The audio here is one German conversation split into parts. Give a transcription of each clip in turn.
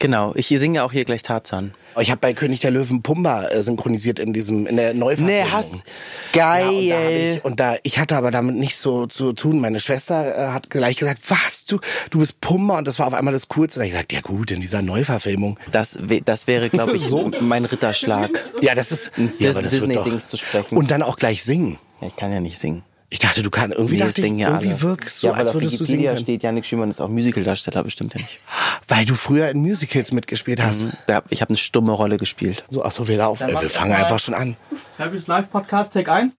Genau, ich singe ja auch hier gleich Tarzan. Ich habe bei König der Löwen Pumba äh, synchronisiert in diesem in der Neuverfilmung. Nee, hast- Ja, Geil. und, da ich, und da ich hatte aber damit nicht so zu tun. Meine Schwester äh, hat gleich gesagt, was du du bist Pumba und das war auf einmal das Coolste. Hab ich gesagt, ja gut, in dieser Neuverfilmung. Das, das wäre, glaube ich, mein Ritterschlag. Ja, das ist ja, Dis- aber das wird Disney-Dings doch- zu sprechen. Und dann auch gleich singen. Ja, ich kann ja nicht singen. Ich dachte, du kannst irgendwie Nee, das dachte ich, ja irgendwie alle. wirkst so, ja, als auf würdest du singen steht, Janik Schümann ist auch Musicaldarsteller, bestimmt ja nicht. Weil du früher in Musicals mitgespielt hast. Da, ich habe eine stumme Rolle gespielt. So, ach so, wir laufen. Äh, wir ich fangen mal- einfach schon an. Fabulous Live Podcast, Take 1.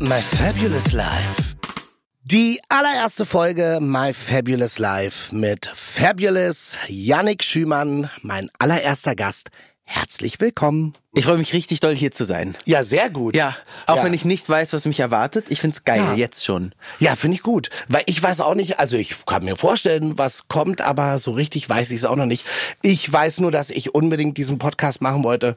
My Fabulous Life. Die allererste Folge My Fabulous Life mit Fabulous Yannick Schümann, mein allererster Gast. Herzlich willkommen. Ich freue mich richtig doll, hier zu sein. Ja, sehr gut. Ja, auch Ja. wenn ich nicht weiß, was mich erwartet. Ich find's geil, Ja. jetzt schon. Ja, finde ich gut. Weil ich weiß auch nicht, also ich kann mir vorstellen, was kommt, aber so richtig weiß ich es auch noch nicht. Ich weiß nur, dass ich unbedingt diesen Podcast machen wollte.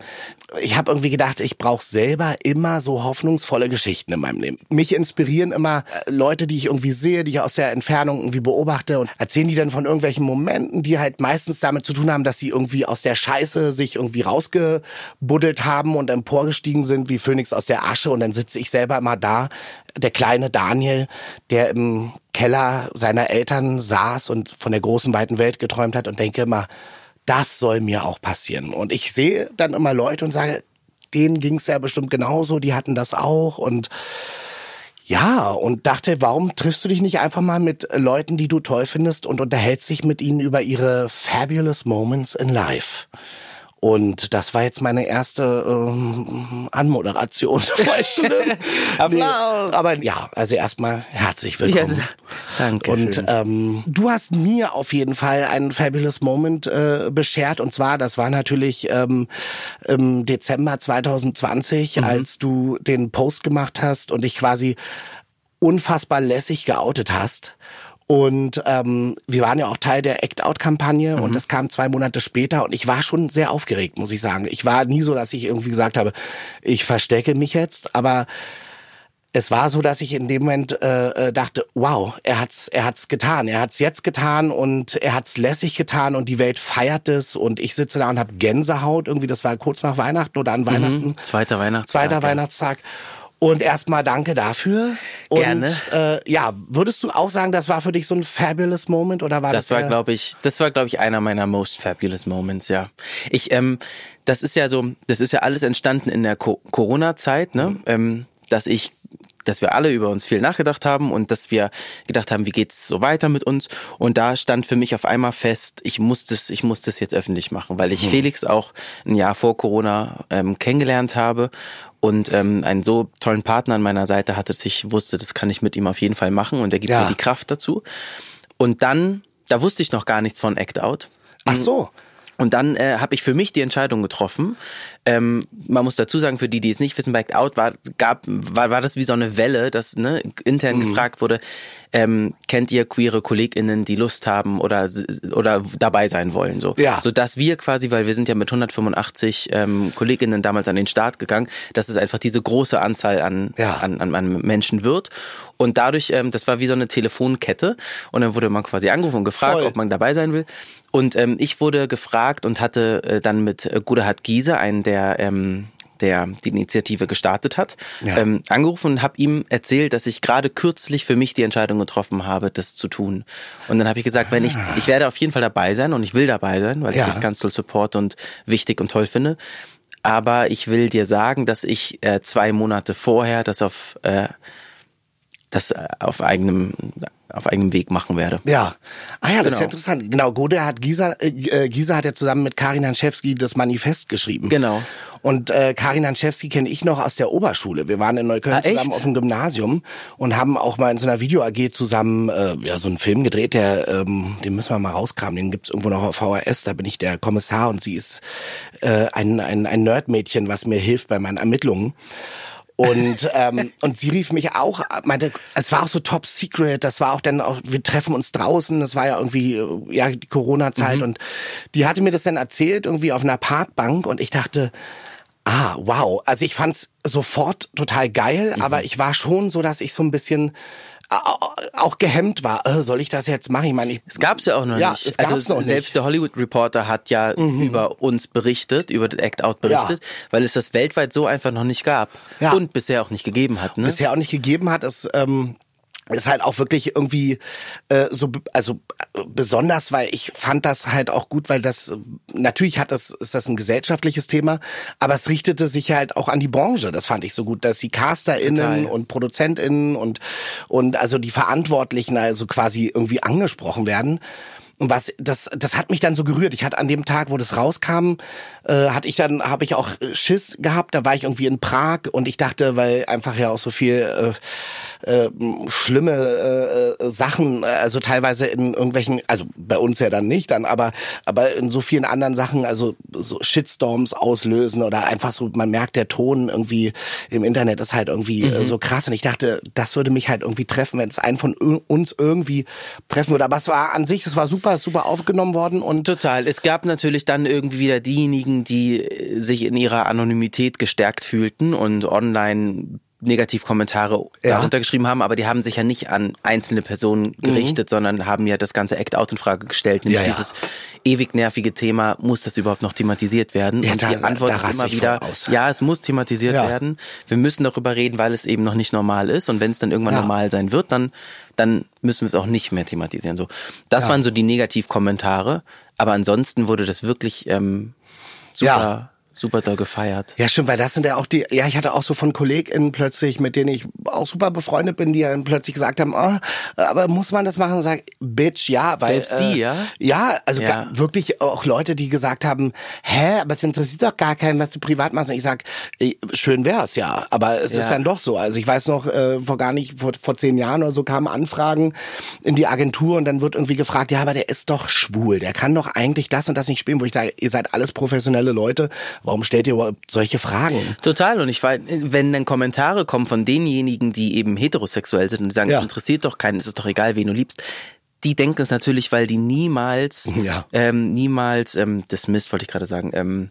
Ich habe irgendwie gedacht, ich brauche selber immer so hoffnungsvolle Geschichten in meinem Leben. Mich inspirieren immer äh, Leute, die ich irgendwie sehe, die ich aus der Entfernung irgendwie beobachte und erzählen die dann von irgendwelchen Momenten, die halt meistens damit zu tun haben, dass sie irgendwie aus der Scheiße sich irgendwie rausgebuddelt haben und emporgestiegen sind wie Phönix aus der Asche und dann sitze ich selber immer da, der kleine Daniel, der im Keller seiner Eltern saß und von der großen weiten Welt geträumt hat und denke immer, das soll mir auch passieren. Und ich sehe dann immer Leute und sage, denen ging's ja bestimmt genauso, die hatten das auch und ja, und dachte, warum triffst du dich nicht einfach mal mit Leuten, die du toll findest und unterhältst dich mit ihnen über ihre fabulous moments in life? Und das war jetzt meine erste ähm, Anmoderation. Weißt du, ne? Applaus. aber ja, also erstmal herzlich willkommen. Ja, danke Und schön. ähm, du hast mir auf jeden Fall einen fabulous Moment äh, beschert. Und zwar, das war natürlich ähm, im Dezember 2020, Mhm. als du den Post gemacht hast und dich quasi unfassbar lässig geoutet hast. Und ähm, wir waren ja auch Teil der Act-Out-Kampagne und das kam zwei Monate später und ich war schon sehr aufgeregt, muss ich sagen. Ich war nie so, dass ich irgendwie gesagt habe, ich verstecke mich jetzt, aber es war so, dass ich in dem Moment äh, äh, dachte, wow, er hat's, er hat's getan, er hat's jetzt getan und er hat's lässig getan und die Welt feiert es und ich sitze da und habe Gänsehaut. Irgendwie, das war kurz nach Weihnachten oder an Weihnachten. Mhm. Zweiter Weihnachtstag. Zweiter ja. Weihnachtstag. Und erstmal danke dafür. Und, Gerne. Äh, ja, würdest du auch sagen, das war für dich so ein fabulous Moment oder war das? Das war, glaube ich, das war, glaube ich, einer meiner most fabulous moments, ja. Ich, ähm, das ist ja so, das ist ja alles entstanden in der Co Corona-Zeit, ne? Ähm, dass ich dass wir alle über uns viel nachgedacht haben und dass wir gedacht haben, wie geht's so weiter mit uns und da stand für mich auf einmal fest, ich muss das, ich muss das jetzt öffentlich machen, weil ich Felix auch ein Jahr vor Corona ähm, kennengelernt habe und ähm, einen so tollen Partner an meiner Seite hatte, dass ich wusste, das kann ich mit ihm auf jeden Fall machen und er gibt Ja. mir die Kraft dazu. Und dann, da wusste ich noch gar nichts von Act Out. Ach so. Und dann äh, habe ich für mich die Entscheidung getroffen. Ähm, man muss dazu sagen, für die, die es nicht wissen, Act Out war, gab, war, war das wie so eine Welle, dass ne, intern Mhm. gefragt wurde, ähm, kennt ihr queere KollegInnen, die Lust haben oder, oder dabei sein wollen? So. Ja. so dass wir quasi, weil wir sind ja mit 185 ähm, KollegInnen damals an den Start gegangen, dass es einfach diese große Anzahl an, Ja. an, an, an Menschen wird. Und dadurch, ähm, das war wie so eine Telefonkette. Und dann wurde man quasi angerufen und gefragt, Voll. ob man dabei sein will. Und ähm, ich wurde gefragt und hatte äh, dann mit äh, Gudehard Giese, einen der ähm, der die Initiative gestartet hat, Ja. ähm, angerufen und habe ihm erzählt, dass ich gerade kürzlich für mich die Entscheidung getroffen habe, das zu tun. Und dann habe ich gesagt, wenn ich ich werde auf jeden Fall dabei sein und ich will dabei sein, weil Ja. ich das ganz toll support und wichtig und toll finde. Aber ich will dir sagen, dass ich äh, zwei Monate vorher das auf äh, das äh, auf eigenem auf eigenem Weg machen werde. Ja. Ah ja, das ist Genau. ja interessant. Genau, Gode hat Gisa, äh, Gisa hat ja zusammen mit Karin Hanschewski das Manifest geschrieben. Genau. Und äh, Karin Hanschewski kenne ich noch aus der Oberschule. Wir waren in Neukölln Ah, zusammen auf dem Gymnasium und haben auch mal in so einer Video-AG zusammen äh, ja, so einen Film gedreht, der, ähm, den müssen wir mal rauskramen, den gibt's irgendwo noch auf VHS, da bin ich der Kommissar und sie ist äh, ein, ein, ein Nerdmädchen, was mir hilft bei meinen Ermittlungen. Und ähm, und sie rief mich auch, meinte, es war auch so top secret, das war auch dann auch, wir treffen uns draußen, das war ja irgendwie äh, ja die Corona-Zeit und die hatte mir das dann erzählt irgendwie auf einer Parkbank und ich dachte, ah wow, also ich fand's sofort total geil, aber ich war schon so, dass ich so ein bisschen auch gehemmt war. Äh, soll ich das jetzt machen? Ich meine, ich, Es gab's ja auch noch Ja, nicht. es also noch selbst nicht. der Hollywood Reporter hat ja über uns berichtet, über den Act Out berichtet, weil es das weltweit so einfach noch nicht gab Ja. und bisher auch nicht gegeben hat. Ne? bisher auch nicht gegeben hat, ist ähm, ist halt auch wirklich irgendwie äh, so also äh, besonders, weil ich fand das halt auch gut, weil das äh, natürlich hat das ist das ein gesellschaftliches Thema, aber es richtete sich halt auch an die Branche. Das fand ich so gut, dass die CasterInnen Total. und ProduzentInnen und und also die Verantwortlichen also quasi irgendwie angesprochen werden. Und was das das hat mich dann so gerührt. Ich hatte an dem Tag, wo das rauskam, äh, hatte ich dann habe ich auch äh, Schiss gehabt. Da war ich irgendwie in Prag und ich dachte, weil einfach ja auch so viel äh, äh, schlimme äh, äh, Sachen, also teilweise in irgendwelchen, also bei uns ja dann nicht, dann aber aber in so vielen anderen Sachen, also so Shitstorms auslösen oder einfach so, man merkt der Ton irgendwie im Internet ist halt irgendwie äh, so krass und ich dachte, das würde mich halt irgendwie treffen, wenn es einen von uns irgendwie treffen würde. Aber es war an sich, es war super, super aufgenommen worden und Total. Es gab natürlich dann irgendwie wieder diejenigen, die äh, sich in ihrer Anonymität gestärkt fühlten und online Negativkommentare Ja. darunter geschrieben haben, aber die haben sich ja nicht an einzelne Personen gerichtet, sondern haben ja das ganze Act-Out in Frage gestellt. Nämlich Ja, ja. dieses ewig nervige Thema, muss das überhaupt noch thematisiert werden? Ja, und da- die Antwort da ist raste immer wieder, ja, es muss thematisiert werden. Wir müssen darüber reden, weil es eben noch nicht normal ist. Und wenn es dann irgendwann normal sein wird, dann, dann müssen wir es auch nicht mehr thematisieren. So, das waren so die Negativkommentare. Aber ansonsten wurde das wirklich ähm, super. Super doll gefeiert. Ja, stimmt, weil das sind ja auch die, ja, ich hatte auch so von KollegInnen plötzlich, mit denen ich auch super befreundet bin, die dann plötzlich gesagt haben, oh, aber muss man das machen? Und sag, Bitch, ja, weil. Selbst die, äh, ja? Ja, also Ja. wirklich auch Leute, die gesagt haben, hä, aber es interessiert doch gar keinen, was du privat machst. Und ich sag, schön wär's, ja, aber es ist Ja. dann doch so. Also ich weiß noch, äh, vor gar nicht, vor, vor zehn Jahren oder so kamen Anfragen in die Agentur und dann wird irgendwie gefragt, ja, aber der ist doch schwul, der kann doch eigentlich das und das nicht spielen, wo ich sage, ihr seid alles professionelle Leute, warum stellt ihr überhaupt solche Fragen? Total. Und ich weiß, wenn dann Kommentare kommen von denjenigen, die eben heterosexuell sind und die sagen, Ja. es interessiert doch keinen, es ist doch egal, wen du liebst. Die denken es natürlich, weil die niemals, Ja. ähm, niemals, ähm, das Mist wollte ich gerade sagen, ähm,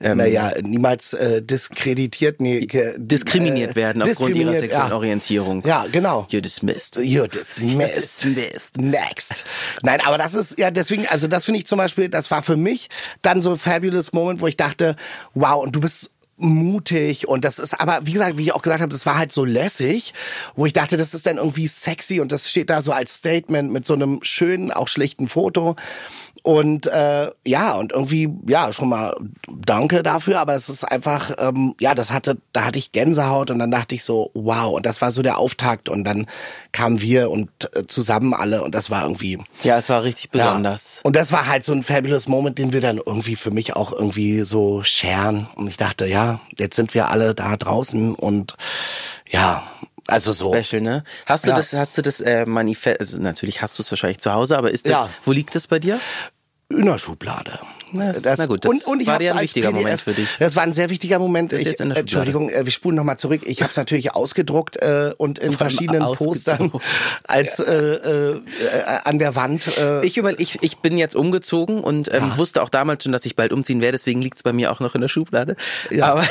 naja, niemals äh, diskreditiert, nee, diskriminiert äh, werden aufgrund ihrer sexuellen ja. Orientierung. Ja, genau. You're dismissed. You're dismissed. Next. Nein, aber das ist ja deswegen, also das finde ich zum Beispiel, das war für mich dann so ein fabulous Moment, wo ich dachte, wow, und du bist mutig und das ist aber, wie gesagt, wie ich auch gesagt habe, das war halt so lässig, wo ich dachte, das ist dann irgendwie sexy und das steht da so als Statement mit so einem schönen, auch schlichten Foto. Und äh, ja, und irgendwie, ja, schon mal danke dafür, aber es ist einfach, ähm, ja, das hatte, da hatte ich Gänsehaut und dann dachte ich so, wow, und das war so der Auftakt und dann kamen wir und äh, zusammen alle und das war irgendwie Ja, es war richtig ja. besonders. Und das war halt so ein fabulous Moment, den wir dann irgendwie für mich auch irgendwie so scheren. Und ich dachte, ja, jetzt sind wir alle da draußen und ja, also so. Special, ne? Hast du Ja. das, hast du das äh, Manifest, also natürlich hast du es wahrscheinlich zu Hause, aber ist das, Ja. wo liegt das bei dir? In der Schublade. Na- na gut, das war hab's ja ein wichtiger PDF Moment für dich. Das war ein sehr wichtiger Moment. Ich. Entschuldigung, äh, wir spulen nochmal zurück. Ich habe es natürlich ausgedruckt äh, und in verschiedenen Postern als äh, äh, äh, an der Wand. Äh, Ich, über, ich, ich bin jetzt umgezogen und ähm, wusste auch damals schon, dass ich bald umziehen werde, deswegen liegt es bei mir auch noch in der Schublade. Ja. Aber,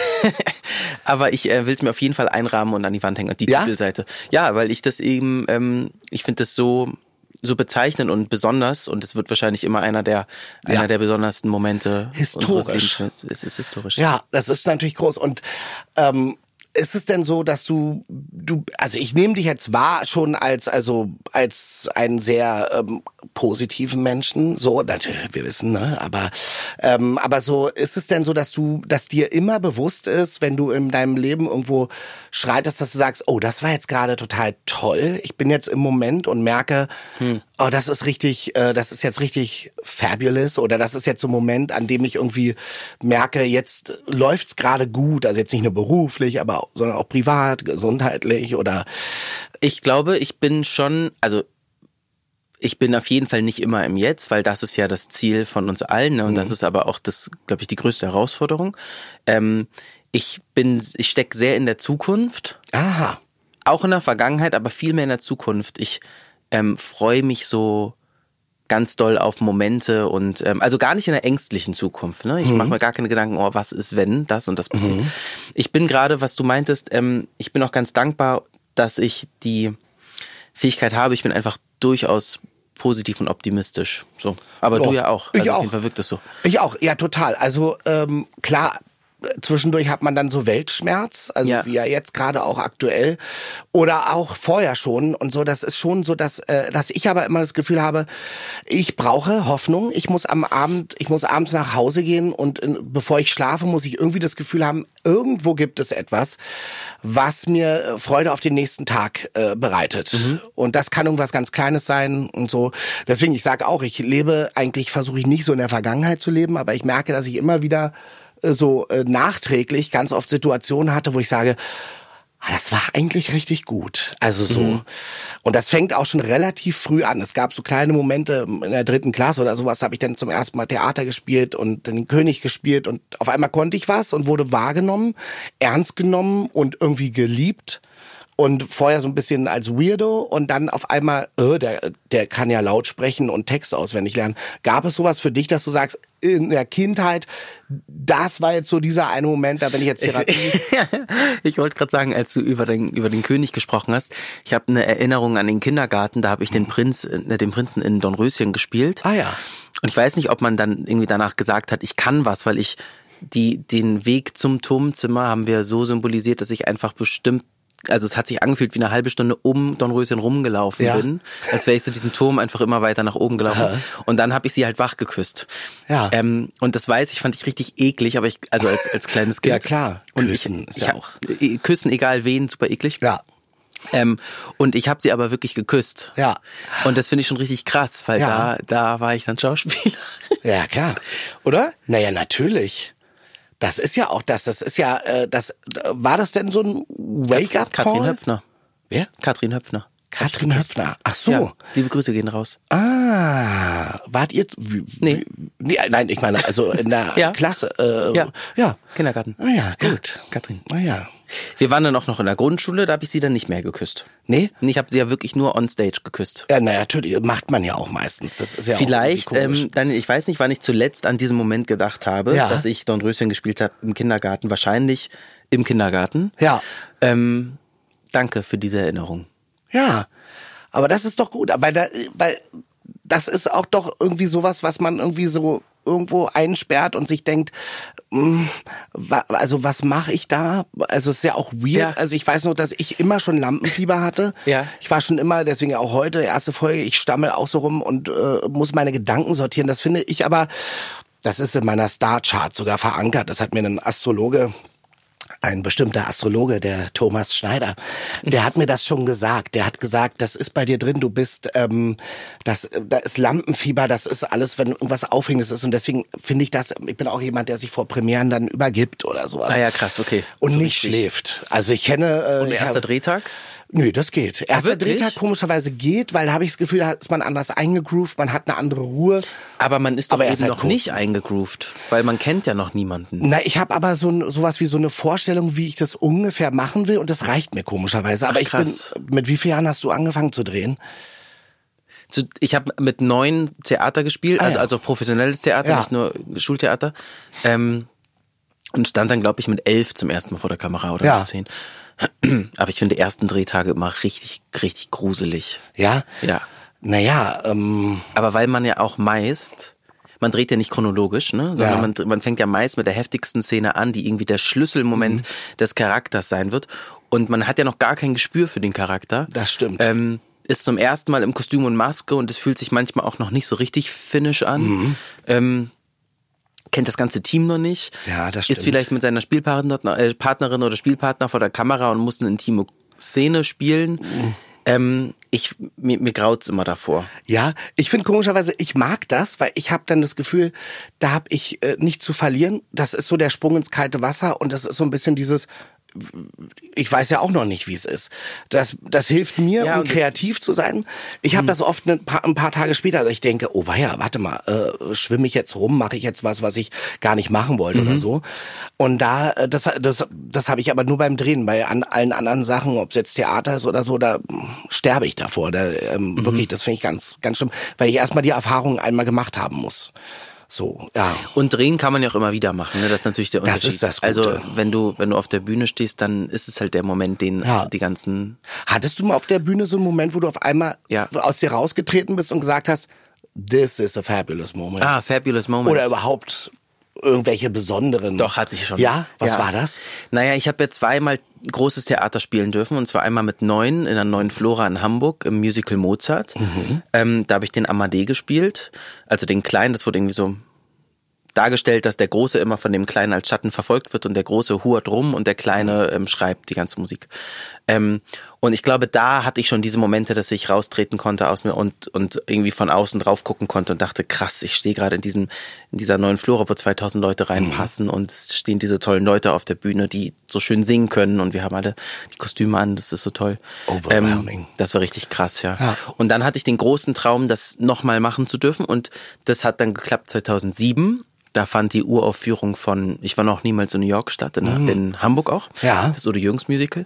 aber ich äh, will es mir auf jeden Fall einrahmen und an die Wand hängen. Und die Ja? Titelseite. Ja, weil ich das eben, ähm, ich finde das so so bezeichnend und besonders und es wird wahrscheinlich immer einer der Ja. einer der besondersten Momente Historisch. Es ist historisch. Ja, das ist natürlich groß. Und ähm, ist es denn so, dass du, du, also ich nehme dich jetzt wahr schon als, also als einen sehr ähm, positiven Menschen, so, natürlich, wir wissen, ne, aber, ähm, aber so, ist es denn so, dass du, dass dir immer bewusst ist, wenn du in deinem Leben irgendwo schreitest, dass du sagst, oh, das war jetzt gerade total toll, ich bin jetzt im Moment und merke, oh, das ist richtig, äh, das ist jetzt richtig fabulous oder das ist jetzt so ein Moment, an dem ich irgendwie merke, jetzt läuft's gerade gut, also jetzt nicht nur beruflich, aber sondern auch privat, gesundheitlich oder Ich glaube, ich bin schon, also ich bin auf jeden Fall nicht immer im Jetzt, weil das ist ja das Ziel von uns allen ne? und das ist aber auch das, glaube ich, die größte Herausforderung. Ähm, ich bin, ich stecke sehr in der Zukunft, aha, auch in der Vergangenheit, aber viel mehr in der Zukunft. Ich ähm, freue mich so ganz doll auf Momente und ähm, also gar nicht in der ängstlichen Zukunft. Ne? Ich mache mir gar keine Gedanken, oh, was ist, wenn das und das passiert. Ich bin gerade, was du meintest, ähm, ich bin auch ganz dankbar, dass ich die Fähigkeit habe. Ich bin einfach durchaus positiv und optimistisch. So. Aber Ja, du ja auch. ich Also auch. Auf jeden Fall wirkt es so. Ich auch, ja, total. Also ähm, klar, zwischendurch hat man dann so Weltschmerz, also Ja. wie ja jetzt gerade auch aktuell oder auch vorher schon und so. Das ist schon so, dass äh, dass ich aber immer das Gefühl habe, ich brauche Hoffnung. Ich muss am Abend, ich muss abends nach Hause gehen und in, bevor ich schlafe, muss ich irgendwie das Gefühl haben, irgendwo gibt es etwas, was mir äh, Freude auf den nächsten Tag äh, bereitet. Und das kann irgendwas ganz Kleines sein und so. Deswegen, ich sage auch, ich lebe eigentlich, versuche ich nicht so in der Vergangenheit zu leben, aber ich merke, dass ich immer wieder so äh, nachträglich ganz oft Situationen hatte, wo ich sage, ah, das war eigentlich richtig gut. Also so. Und das fängt auch schon relativ früh an. Es gab so kleine Momente in der dritten Klasse oder sowas, habe ich dann zum ersten Mal Theater gespielt und den König gespielt und auf einmal konnte ich was und wurde wahrgenommen, ernst genommen und irgendwie geliebt. Und vorher so ein bisschen als Weirdo und dann auf einmal, äh, der, der kann ja laut sprechen und Text auswendig lernen. Gab es sowas für dich, dass du sagst, in der Kindheit, das war jetzt so dieser eine Moment, da bin ich jetzt Therapie. ich wollte gerade sagen, als du über den, über den König gesprochen hast, ich habe eine Erinnerung an den Kindergarten, da habe ich den Prinz, äh, den Prinzen in Dornröschen gespielt. Ah ja. Und ich weiß nicht, ob man dann irgendwie danach gesagt hat, ich kann was, weil ich die, den Weg zum Turmzimmer haben wir so symbolisiert, dass ich einfach bestimmt also es hat sich angefühlt wie eine halbe Stunde um Dornröschen rumgelaufen Ja. bin, als wäre ich so diesen Turm einfach immer weiter nach oben gelaufen. Und dann habe ich sie halt wach geküsst. Ja. Ähm, und das weiß ich, fand ich richtig eklig, aber ich, also als, als kleines Kind. Ja, klar. Und Küssen ich, ist ja auch- äh, Küssen, egal wen, super eklig. Ja. Ähm, und ich habe sie aber wirklich geküsst. Ja. Und das finde ich schon richtig krass, weil Ja. da, da war ich dann Schauspieler. Ja, klar. Oder? Naja, natürlich. Das ist ja auch das. Das ist ja, äh, das war das denn so ein Wake-up-Call? Katrin Höpfner. Wer? Katrin Höpfner. Katrin Höpfner. Ach so. Ja, liebe Grüße gehen raus. Ah, wart ihr? Wie, Nee. Nee. Nein, ich meine, also in der Ja. Klasse. Äh, Ja. Ja. Kindergarten. Ah ja, gut. Katrin. Ah ja. Wir waren dann auch noch in der Grundschule, da habe ich sie dann nicht mehr geküsst. Nee? Und ich habe sie ja wirklich nur on stage geküsst. Ja, naja, natürlich. Macht man ja auch meistens. Das ist ja Vielleicht, auch ähm, dann, ich weiß nicht, wann ich zuletzt an diesen Moment gedacht habe, Ja. dass ich Dornröschen gespielt habe im Kindergarten. Wahrscheinlich im Kindergarten. Ja. Ähm, danke für diese Erinnerung. Ja, aber das ist doch gut, weil da, weil das ist auch doch irgendwie sowas, was man irgendwie so irgendwo einsperrt und sich denkt, wa- also was mache ich da? Also es ist ja auch weird. Ja. Also ich weiß noch, dass ich immer schon Lampenfieber hatte. Ja. Ich war schon immer, deswegen auch heute erste Folge. Ich stammel auch so rum und äh, muss meine Gedanken sortieren. Das finde ich aber, das ist in meiner Starchart sogar verankert. Das hat mir ein Astrologe ein bestimmter Astrologe, der Thomas Schneider, der hat mir das schon gesagt. Der hat gesagt, das ist bei dir drin, du bist, ähm, das, da ist Lampenfieber, das ist alles, wenn irgendwas Aufregendes ist. Und deswegen finde ich das, ich bin auch jemand, der sich vor Premieren dann übergibt oder sowas. Ah ja, krass, okay. Und So nicht richtig. schläft. Also ich kenne. Äh, Und erster hab- Drehtag? Nö, das geht. Erster wirklich? Drehtag komischerweise geht, weil da habe ich das Gefühl, da ist man anders eingegroovt, man hat eine andere Ruhe. Aber man ist doch Aber er eben halt noch cool. nicht eingegroovt, weil man kennt ja noch niemanden. Na, ich habe aber so sowas wie so eine Vorstellung, wie ich das ungefähr machen will und das reicht mir komischerweise. Aber Ach, ich bin, mit wie vielen Jahren hast du angefangen zu drehen? Ich habe mit neun Theater gespielt, Ah, also, ja. also professionelles Theater, Ja. nicht nur Schultheater. Ähm, und stand dann, glaube ich, mit elf zum ersten Mal vor der Kamera oder Ja. mit zehn. Aber ich finde die ersten Drehtage immer richtig, richtig gruselig. Ja? Ja. Naja, ähm, Aber weil man ja auch meist, man dreht ja nicht chronologisch, ne? Sondern Ja. man, man fängt ja meist mit der heftigsten Szene an, die irgendwie der Schlüsselmoment Mhm. des Charakters sein wird. Und man hat ja noch gar kein Gespür für den Charakter. Das stimmt. Ähm, ist zum ersten Mal im Kostüm und Maske und es fühlt sich manchmal auch noch nicht so richtig finnisch an. Mhm. Ähm, kennt das ganze Team noch nicht. Ja, das Ist stimmt. vielleicht mit seiner Spielpartner, äh, Partnerin oder Spielpartner vor der Kamera und muss eine intime Szene spielen. Mhm. Ähm, ich, mir, mir graut's immer davor. ja, ich finde komischerweise, ich mag das, weil ich habe dann das Gefühl, da habe ich äh, nicht zu verlieren. Das ist so der Sprung ins kalte Wasser und das ist so ein bisschen dieses, ich weiß ja auch noch nicht, wie es ist. Das, das hilft mir, Ja, um kreativ zu sein. Ich habe das oft ein paar, ein paar Tage später, dass ich denke, oh weia, warte mal, äh, schwimme ich jetzt rum, mache ich jetzt was, was ich gar nicht machen wollte oder so. Und da, äh, das, das, das habe ich aber nur beim Drehen. Bei an, allen anderen Sachen, ob es jetzt Theater ist oder so, da mm, sterbe ich davor. Da, ähm, Wirklich, das finde ich ganz, ganz schlimm, weil ich erstmal die Erfahrung einmal gemacht haben muss. So, ja. Und drehen kann man ja auch immer wieder machen, ne? Das ist natürlich der Das Unterschied. ist das Gute. Also, wenn du, wenn du auf der Bühne stehst, dann ist es halt der Moment, den Ja. die ganzen, Hattest du mal auf der Bühne so einen Moment, wo du auf einmal Ja. aus dir rausgetreten bist und gesagt hast, this is a fabulous moment? ah, fabulous moment. Oder überhaupt irgendwelche besonderen? Doch, hatte ich schon. Ja? Was war das? Naja, ich habe ja zweimal großes Theater spielen dürfen und zwar einmal mit neun in der neuen Flora in Hamburg im Musical Mozart. Mhm. Ähm, da habe ich den Amadee gespielt, also den kleinen, das wurde irgendwie so dargestellt, dass der Große immer von dem Kleinen als Schatten verfolgt wird und der Große hurt rum und der Kleine ähm, schreibt die ganze Musik. Ähm, und ich glaube, da hatte ich schon diese Momente, dass ich raustreten konnte aus mir und, und irgendwie von außen drauf gucken konnte und dachte, krass, ich stehe gerade in diesem, in dieser neuen Flora, wo 2000 Leute reinpassen und es stehen diese tollen Leute auf der Bühne, die so schön singen können und wir haben alle die Kostüme an, das ist so toll. Overwhelming. das war richtig krass, ja. Ja. Und dann hatte ich den großen Traum, das nochmal machen zu dürfen und das hat dann geklappt 2007. Da fand die Uraufführung von, ich war noch niemals in New York statt, in, in Hamburg auch. Mhm. Ja. Das Udo Jürgens Musical.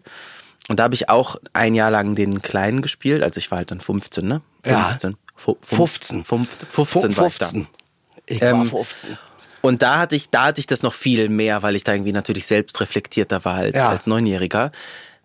Und da habe ich auch ein Jahr lang den Kleinen gespielt, also ich war halt dann 15, ne? Ja. 15. Fu- 15. 15, 15 war ich da. 15. Ich war Ähm, 15. Und da hatte ich, da hatte ich das noch viel mehr, weil ich da irgendwie natürlich selbst reflektierter war als, Ja. als Neunjähriger.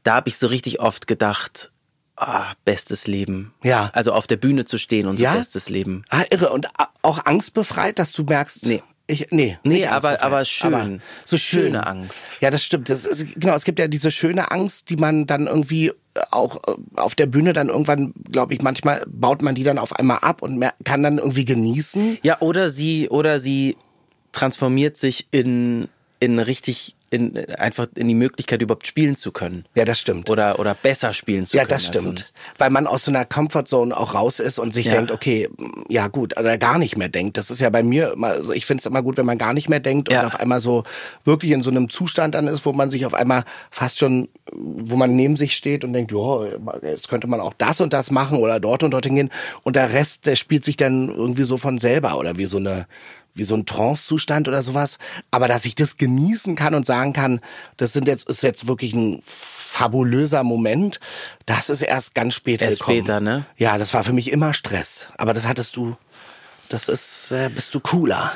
Da habe ich so richtig oft gedacht, ah, bestes Leben. Ja. Also auf der Bühne zu stehen und so Ja? bestes Leben. Ah, irre. Und auch angstbefreit, dass du merkst. Nee. Ich, nee, Nee, aber- aber schön. so schön. Schöne Angst. Ja, das stimmt. Das ist, genau, es gibt ja diese schöne Angst, die man dann irgendwie auch äh, auf der Bühne dann irgendwann, glaube ich, manchmal baut man die dann auf einmal ab und mer- kann dann irgendwie genießen. Ja, oder sie, oder sie transformiert sich in, in richtig, in, einfach in die Möglichkeit überhaupt spielen zu können. Ja, das stimmt. Oder, oder besser spielen zu Ja, können. das als stimmt. Weil man aus so einer Comfortzone auch raus ist und sich Ja. denkt, okay, ja gut, oder gar nicht mehr denkt. Das ist ja bei mir immer, so ich finde es immer gut, wenn man gar nicht mehr denkt Ja. und auf einmal so wirklich in so einem Zustand dann ist, wo man sich auf einmal fast schon, wo man neben sich steht und denkt, ja, jetzt könnte man auch das und das machen oder dort und dorthin gehen. Und der Rest, der spielt sich dann irgendwie so von selber oder wie so eine wie so ein Trance-Zustand oder sowas. Aber dass ich das genießen kann und sagen kann, das sind jetzt, ist jetzt wirklich ein fabulöser Moment, das ist erst ganz spät Erst gekommen. später, ne? Ja, das war für mich immer Stress. Aber das hattest du, das ist, äh, bist du cooler.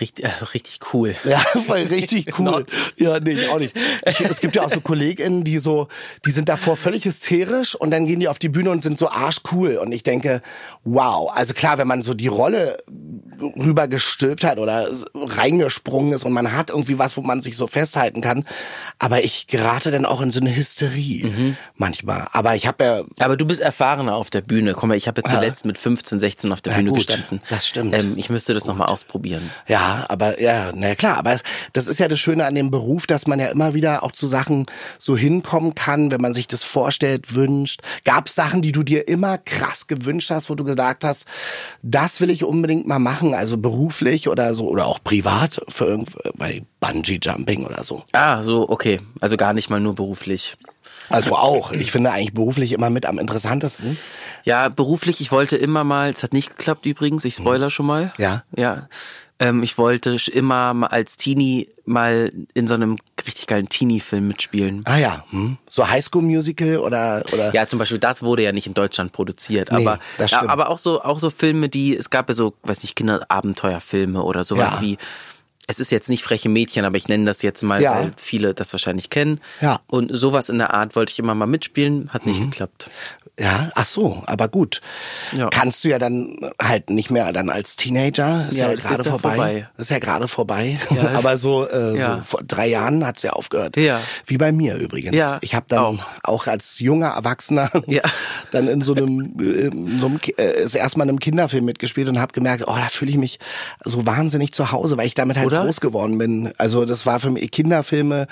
Richtig, äh, richtig cool. Ja, voll richtig cool. Ja, nee, ich auch nicht. Ich, es gibt ja auch so KollegInnen, die so, die sind davor völlig hysterisch und dann gehen die auf die Bühne und sind so arschcool. Und ich denke, wow. Also klar, wenn man so die Rolle rübergestülpt hat oder reingesprungen ist und man hat irgendwie was, wo man sich so festhalten kann. Aber ich gerate dann auch in so eine Hysterie Mhm. manchmal. Aber ich habe ja Aber du bist erfahrener auf der Bühne. Komm mal, ich habe ja zuletzt mit 15, 16 auf der Ja, Bühne gut, gestanden. das stimmt. Ähm, ich müsste das nochmal ausprobieren. Ja, aber ja, na klar, aber das ist ja das Schöne an dem Beruf, dass man ja immer wieder auch zu Sachen so hinkommen kann, wenn man sich das vorstellt, wünscht. Gab es Sachen, die du dir immer krass gewünscht hast, wo du gesagt hast, das will ich unbedingt mal machen, also beruflich oder so oder auch privat für irgend bei Bungee Jumping oder so. Ah, so, okay. Also gar nicht mal nur beruflich. Also auch, ich finde eigentlich beruflich immer mit am interessantesten. Ja, beruflich, ich wollte immer mal, es hat nicht geklappt übrigens, ich spoiler schon mal. Ja. Ja. Ähm, ich wollte immer mal als Teenie mal in so einem richtig geilen Teenie-Film mitspielen. Ah ja, hm. so Highschool Musical oder oder Ja, zum Beispiel das wurde ja nicht in Deutschland produziert, Nee, aber ja, aber auch so auch so Filme, die es gab ja so, weiß nicht, Kinderabenteuerfilme oder sowas Ja. wie es ist jetzt nicht freche Mädchen, aber ich nenne das jetzt mal, Ja. weil viele das wahrscheinlich kennen. Ja. Mhm. Und sowas in der Art wollte ich immer mal mitspielen, hat nicht geklappt. Ja, ach so, aber gut. Ja. Kannst du ja dann halt nicht mehr dann als Teenager. Ist Ja, ja, ist gerade vorbei. vorbei. Ist ja gerade vorbei. Ja, aber so, äh, Ja. so vor drei Jahren hat's ja aufgehört. Ja. Wie bei mir übrigens. Ja, ich habe dann auch. auch. als junger Erwachsener Ja. dann in so einem, äh, in so einem äh, das erste Mal in einem Kinderfilm mitgespielt und habe gemerkt, oh, da fühle ich mich so wahnsinnig zu Hause, weil ich damit halt Oder? groß geworden bin. Also das war für mich Kinderfilme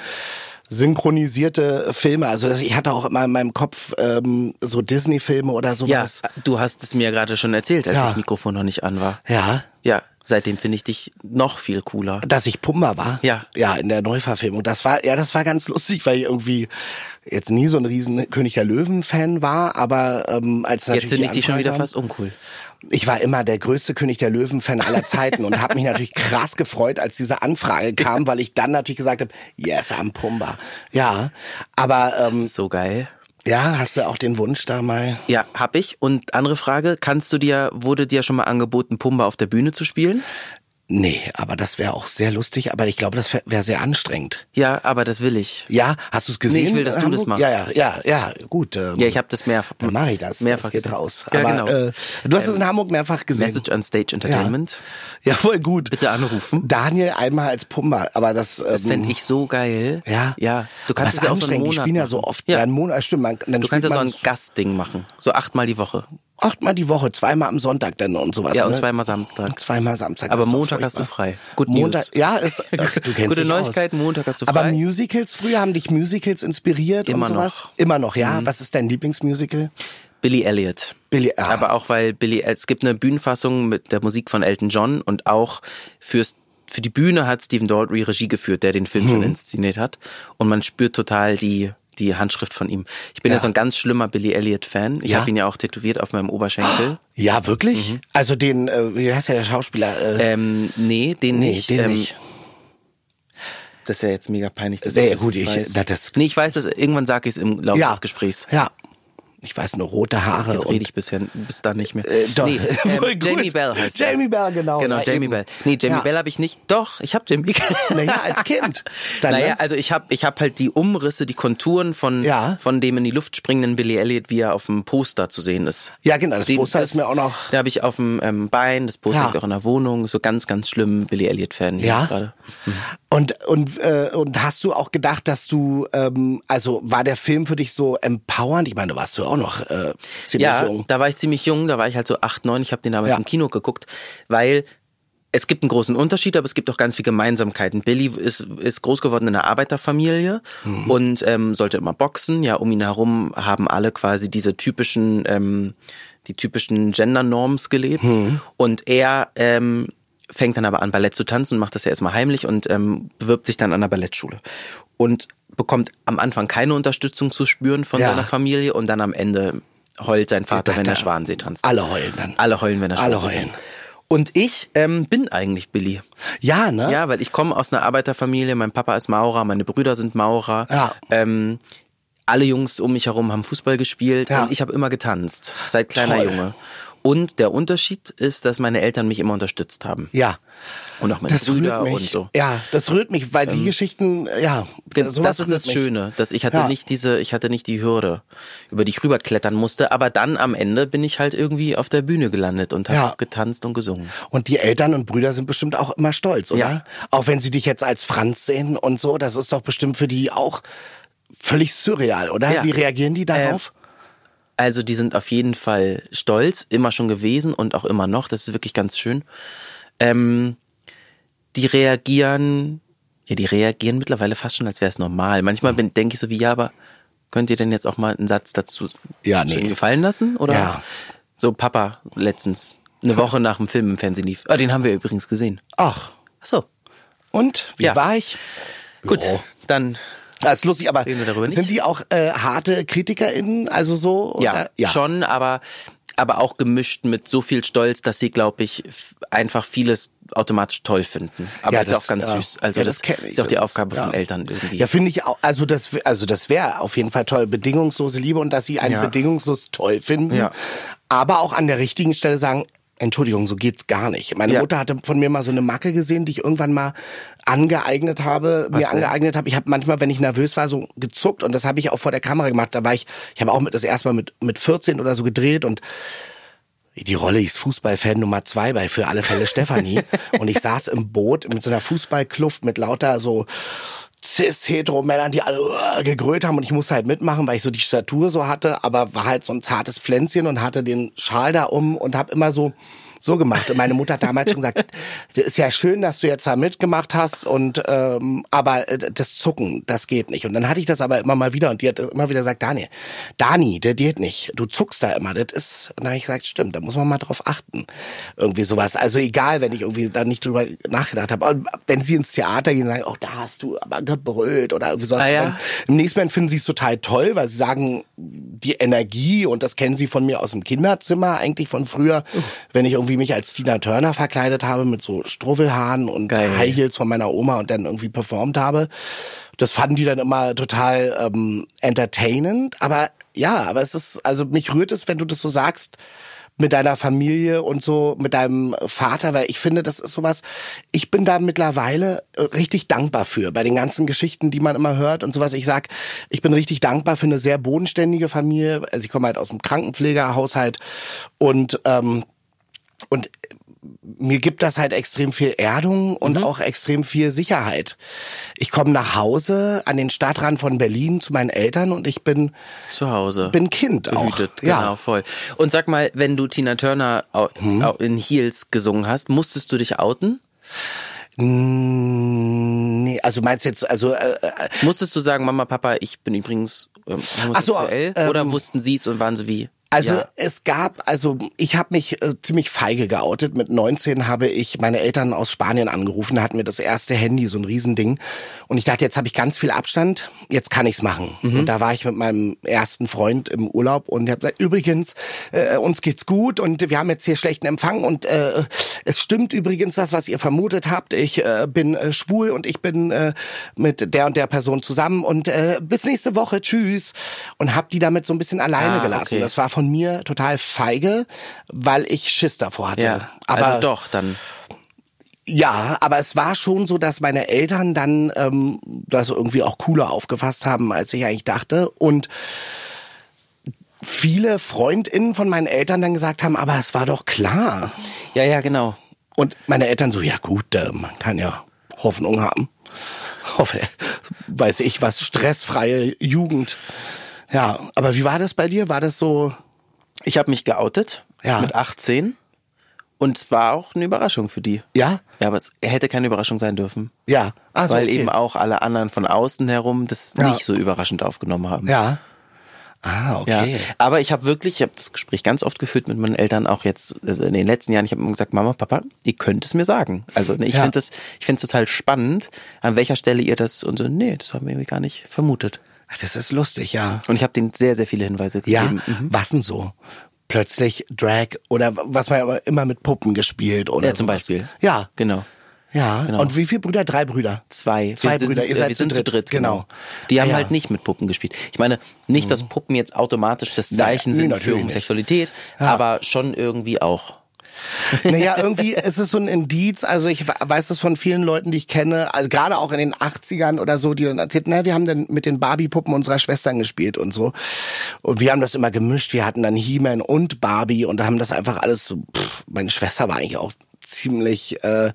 synchronisierte Filme. Also ich hatte auch immer in meinem Kopf ähm, so Disney-Filme oder Ja, sowas. du hast es mir gerade schon erzählt, als Ja. das Mikrofon noch nicht an war. Ja. Ja, seitdem finde ich dich noch viel cooler. Dass ich Pumba war. Ja. Ja, in der Neuverfilmung. Das war, ja, das war ganz lustig, weil ich irgendwie jetzt nie so ein riesen König der Löwen-Fan war, aber ähm, als natürlich Jetzt finde ich die dich schon wieder fast uncool. Ich war immer der größte König der Löwen-Fan aller Zeiten und habe mich natürlich krass gefreut, als diese Anfrage kam, weil ich dann natürlich gesagt habe, yes, I'm Pumba. Ja, aber ähm, so geil. ja, hast du auch den Wunsch da mal? Ja, hab ich. Und andere Frage, kannst du dir, wurde dir schon mal angeboten, Pumba auf der Bühne zu spielen? Nee, aber das wäre auch sehr lustig, aber ich glaube, das wäre sehr anstrengend. Ja, aber das will ich. Ja, hast du es gesehen? Nee, ich will, dass du Hamburg? das machst. Ja, ja, ja, ja, gut. Ähm, Ja, ich habe das mehrfach. dann mache ich das. Mehrfach das geht gesehen. raus. Ja, aber genau. äh, du hast es in Hamburg mehrfach gesehen. Message on Stage Entertainment. Ja, voll gut. Bitte anrufen. Daniel einmal als Pumba, aber das. Das ähm, fände ich so geil. Ja. Ja. Du kannst es ja auch so einen. Monat Die spielen ja so oft. Ja. Ja, einen Monat, stimmt. Man, dann Du kannst ja so ein Gastding machen. So achtmal die Woche. Achtmal die Woche, zweimal am Sonntag dann und sowas. Ja, und ne? zweimal Samstag. Zweimal Samstag. Aber Montag hast du frei. Good Montag, News. Ja, ist, ach, du kennst Gute dich aus. Neuigkeiten, Montag hast du Aber frei. Musicals, früher haben dich Musicals inspiriert Immer und sowas? noch. Mhm. Immer noch, ja. Was ist dein Lieblingsmusical? Billy Elliot. Billy, ah. Aber auch weil Billy, es gibt eine Bühnenfassung mit der Musik von Elton John und auch fürs für die Bühne hat Stephen Daldry Regie geführt, der den Film Hm. schon inszeniert hat. Und man spürt total die, die Handschrift von ihm. Ich bin ja, Ja. so ein ganz schlimmer Billy Elliot-Fan. Ich Ja? habe ihn ja auch tätowiert auf meinem Oberschenkel. Ja, wirklich? Also den, äh, wie heißt der, der Schauspieler? Äh, Mhm. Ähm, nee, den nee, nicht. den ähm, nicht. Das ist ja jetzt mega peinlich, dass Nee, ich gut, ich- weiß. na, das- nee, ich weiß das, irgendwann sage ich es im Laufe ja. des Gesprächs. Ja. Ich weiß nur, rote Haare. Jetzt rede ich bisher, bis dann nicht mehr. Äh, doch. Nee, ähm. Jamie Bell heißt Jamie er. Bell, genau. Genau, Ja, Jamie eben. Bell. Nee, Jamie Ja. Bell habe ich nicht. Doch, ich habe Jamie Naja, als Kind. Dann, naja, ne? also ich habe ich hab halt die Umrisse, die Konturen von, Ja. von dem in die Luft springenden Billy Elliot, wie er auf dem Poster zu sehen ist. Ja, genau, das Poster ist mir auch noch- Da habe ich auf dem ähm, Bein, das Poster Ja. liegt auch in der Wohnung, so ganz, ganz schlimm Billy Elliot-Fan Ja? gerade. Und, und, äh, und hast du auch gedacht, dass du, ähm, also war der Film für dich so empowernd? Ich meine, warst du auch noch äh, ziemlich Ja, jung. da war ich ziemlich jung, da war ich halt so acht, neun. Ich habe den damals Ja. im Kino geguckt, weil es gibt einen großen Unterschied, aber es gibt auch ganz viele Gemeinsamkeiten. Billy ist, ist groß geworden in einer Arbeiterfamilie Mhm. und ähm, sollte immer boxen. Ja, um ihn herum haben alle quasi diese typischen, ähm, die typischen Gender-Norms gelebt. Mhm. Und er ähm, fängt dann aber an, Ballett zu tanzen, macht das ja erstmal heimlich und ähm, bewirbt sich dann an der Ballettschule. Und bekommt am Anfang keine Unterstützung zu spüren von Ja. seiner Familie und dann am Ende heult sein Vater, wenn er Schwansee tanzt. alle heulen dann. Alle heulen, wenn er Alle Schwansee heulen. tanzt. Und ich ähm, bin eigentlich Billy. Ja, ne? Ja, weil ich komme aus einer Arbeiterfamilie. Mein Papa ist Maurer, meine Brüder sind Maurer. Ja. Ähm, alle Jungs um mich herum haben Fußball gespielt Ja. und ich habe immer getanzt, seit kleiner Toll. Junge. Und der Unterschied ist, dass meine Eltern mich immer unterstützt haben. Ja. Und auch meine Das Brüder und so. Ja, das rührt mich, weil die Geschichten, äh, ja, das ist das mich. Schöne, dass ich hatte Ja. nicht diese, ich hatte nicht die Hürde, über die ich rüberklettern musste, aber dann am Ende bin ich halt irgendwie auf der Bühne gelandet und habe Ja. getanzt und gesungen. Und die Eltern und Brüder sind bestimmt auch immer stolz, oder? Ja. Auch wenn sie dich jetzt als Franz sehen und so, das ist doch bestimmt für die auch völlig surreal, oder? Ja. Wie reagieren die darauf? Also die sind auf jeden Fall stolz, immer schon gewesen und auch immer noch. Das ist wirklich ganz schön. Ähm, die reagieren, ja, die reagieren mittlerweile fast schon, als wäre es normal. Manchmal bin- denke ich so wie, ja, aber könnt ihr denn jetzt auch mal einen Satz dazu Ja, nee. Gefallen lassen? Oder Ja. so Papa letztens, eine Woche nach dem Film im Fernsehen lief. Ah, den haben wir übrigens gesehen. Ach, Ach so, und? Wie Ja. war ich? gut, Jo. dann Das ist lustig, aber Reden wir darüber sind die auch äh, harte KritikerInnen, also so? Ja, Oder? ja. schon, aber aber auch gemischt mit so viel Stolz, dass sie, glaube ich, einfach vieles automatisch toll finden. Aber Ja, das ist ja auch ganz ja. süß. Also Ja, das, das ist ja auch die Das ist- Aufgabe von ja. Eltern irgendwie. Ja, finde ich auch. Also das, also das wäre auf jeden Fall toll. Bedingungslose Liebe und dass sie einen Ja. bedingungslos toll finden. Ja. Aber auch an der richtigen Stelle sagen, Entschuldigung, so geht's gar nicht. Meine Ja. Mutter hatte von mir mal so eine Macke gesehen, die ich irgendwann mal angeeignet habe, mir Was denn? angeeignet habe. Ich habe manchmal, wenn ich nervös war, so gezuckt und das habe ich auch vor der Kamera gemacht. Da war ich, ich habe auch mit das erste Mal mit mit 14 oder so gedreht und die Rolle ist Fußballfan Nummer zwei bei für alle Fälle Stefanie. und ich saß im Boot mit so einer Fußballkluft mit lauter so cis-hetero-Männern, die alle uh, gegrölt haben. Und ich musste halt mitmachen, weil ich so die Statur so hatte, aber war halt so ein zartes Pflänzchen und hatte den Schal da um und habe immer so so gemacht. Und meine Mutter hat damals schon gesagt, ist ja schön, dass du jetzt da mitgemacht hast und ähm, aber äh, das Zucken, das geht nicht. Und dann hatte ich das aber immer mal wieder und die hat immer wieder gesagt, Daniel, Dani, der geht nicht. Du zuckst da immer. Das ist, und dann habe ich gesagt, stimmt, da muss man mal drauf achten. Irgendwie sowas. Also egal, wenn ich irgendwie da nicht drüber nachgedacht habe. Und wenn sie ins Theater gehen und sagen, oh, da hast du aber gebrüllt oder irgendwie sowas. Ah, ja. Im nächsten Moment finden sie es total toll, weil sie sagen, die Energie und das kennen sie von mir aus dem Kinderzimmer eigentlich von früher, wenn ich irgendwie mich als Tina Turner verkleidet habe mit so Struffelhaaren und Geil. High Heels von meiner Oma und dann irgendwie performt habe. Das fanden die dann immer total ähm, entertainend, aber ja, aber es ist, also mich rührt es, wenn du das so sagst, mit deiner Familie und so, mit deinem Vater, weil ich finde, das ist sowas, ich bin da mittlerweile äh, richtig dankbar für, bei den ganzen Geschichten, die man immer hört und sowas. Ich sag, ich bin richtig dankbar für eine sehr bodenständige Familie. Also ich komme halt aus einem Krankenpflegerhaushalt und ähm, und mir gibt das halt extrem viel Erdung und Mhm. auch extrem viel Sicherheit. Ich komme nach Hause an den Stadtrand von Berlin zu meinen Eltern und ich bin Zu Hause. bin Kind auch. behütet, genau, Ja. voll. Und sag mal, wenn du Tina Turner Hm? au- in Heels gesungen hast, musstest du dich outen? Nee, also meinst du jetzt, also äh, äh, Musstest du sagen, Mama, Papa, ich bin übrigens ähm, Ach so, homosexuell? ähm, Oder wussten sie es und waren so wie? Also ja. es gab, also ich habe mich äh, ziemlich feige geoutet. Mit 19 habe ich meine Eltern aus Spanien angerufen, da hatten wir das erste Handy, so ein Riesending. Und ich dachte, jetzt habe ich ganz viel Abstand, jetzt kann ich's machen. Mhm. Und da war ich mit meinem ersten Freund im Urlaub und ich habe gesagt, übrigens, äh, uns geht's gut und wir haben jetzt hier schlechten Empfang und äh, es stimmt übrigens das, was ihr vermutet habt. Ich äh, bin äh, schwul und ich bin äh, mit der und der Person zusammen und äh, bis nächste Woche, tschüss. Und habe die damit so ein bisschen alleine Ah, gelassen. okay. Das war von mir total feige, weil ich Schiss davor hatte. ja. Aber also doch, dann. ja, aber es war schon so, dass meine Eltern dann ähm, das irgendwie auch cooler aufgefasst haben, als ich eigentlich dachte. Und viele Freundinnen von meinen Eltern dann gesagt haben, aber das war doch klar. Ja, ja, genau. Und meine Eltern so, ja gut, äh, man kann ja Hoffnung haben. Hoffe, weiß ich was, stressfreie Jugend. Ja, aber wie war das bei dir? War das so, Ich habe mich geoutet Ja. mit 18 und es war auch eine Überraschung für die. ja? Ja, aber es hätte keine Überraschung sein dürfen. Ja. Ah, so, weil okay. eben auch alle anderen von außen herum das Ja. nicht so überraschend aufgenommen haben. Ja. Ah, Ja, okay. aber ich habe wirklich, ich habe das Gespräch ganz oft geführt mit meinen Eltern, auch jetzt also in den letzten Jahren. Ich habe immer gesagt, Mama, Papa, ihr könnt es mir sagen. Also ne, ich Ja. finde das, ich finde es total spannend, an welcher Stelle ihr das und so. Nee, das haben wir irgendwie gar nicht vermutet. Das ist lustig, ja. Und ich habe denen sehr, sehr viele Hinweise Ja, gegeben. Mhm. was denn so? Plötzlich Drag oder was man aber immer mit Puppen gespielt oder Ja, zum sowas. Beispiel. Ja, Genau. ja. Genau. Und wie viele Brüder? Drei Brüder. Zwei. Zwei wir sind, Brüder. Ihr äh, seid wir zu sind zu dritt. dritt. Genau. Die haben ja. Mhm. halt nicht mit Puppen gespielt. Ich meine, nicht, dass Puppen jetzt automatisch das Naja, Zeichen nee, sind für. Homosexualität, aber schon irgendwie auch. Naja, irgendwie ist es so ein Indiz, also ich weiß das von vielen Leuten, die ich kenne, also gerade auch in den 80ern oder so, die dann erzählt, na, wir haben dann mit den Barbie-Puppen unserer Schwestern gespielt und so. Und wir haben das immer gemischt, wir hatten dann He-Man und Barbie und haben das einfach alles so, pff, meine Schwester war eigentlich auch ziemlich äh,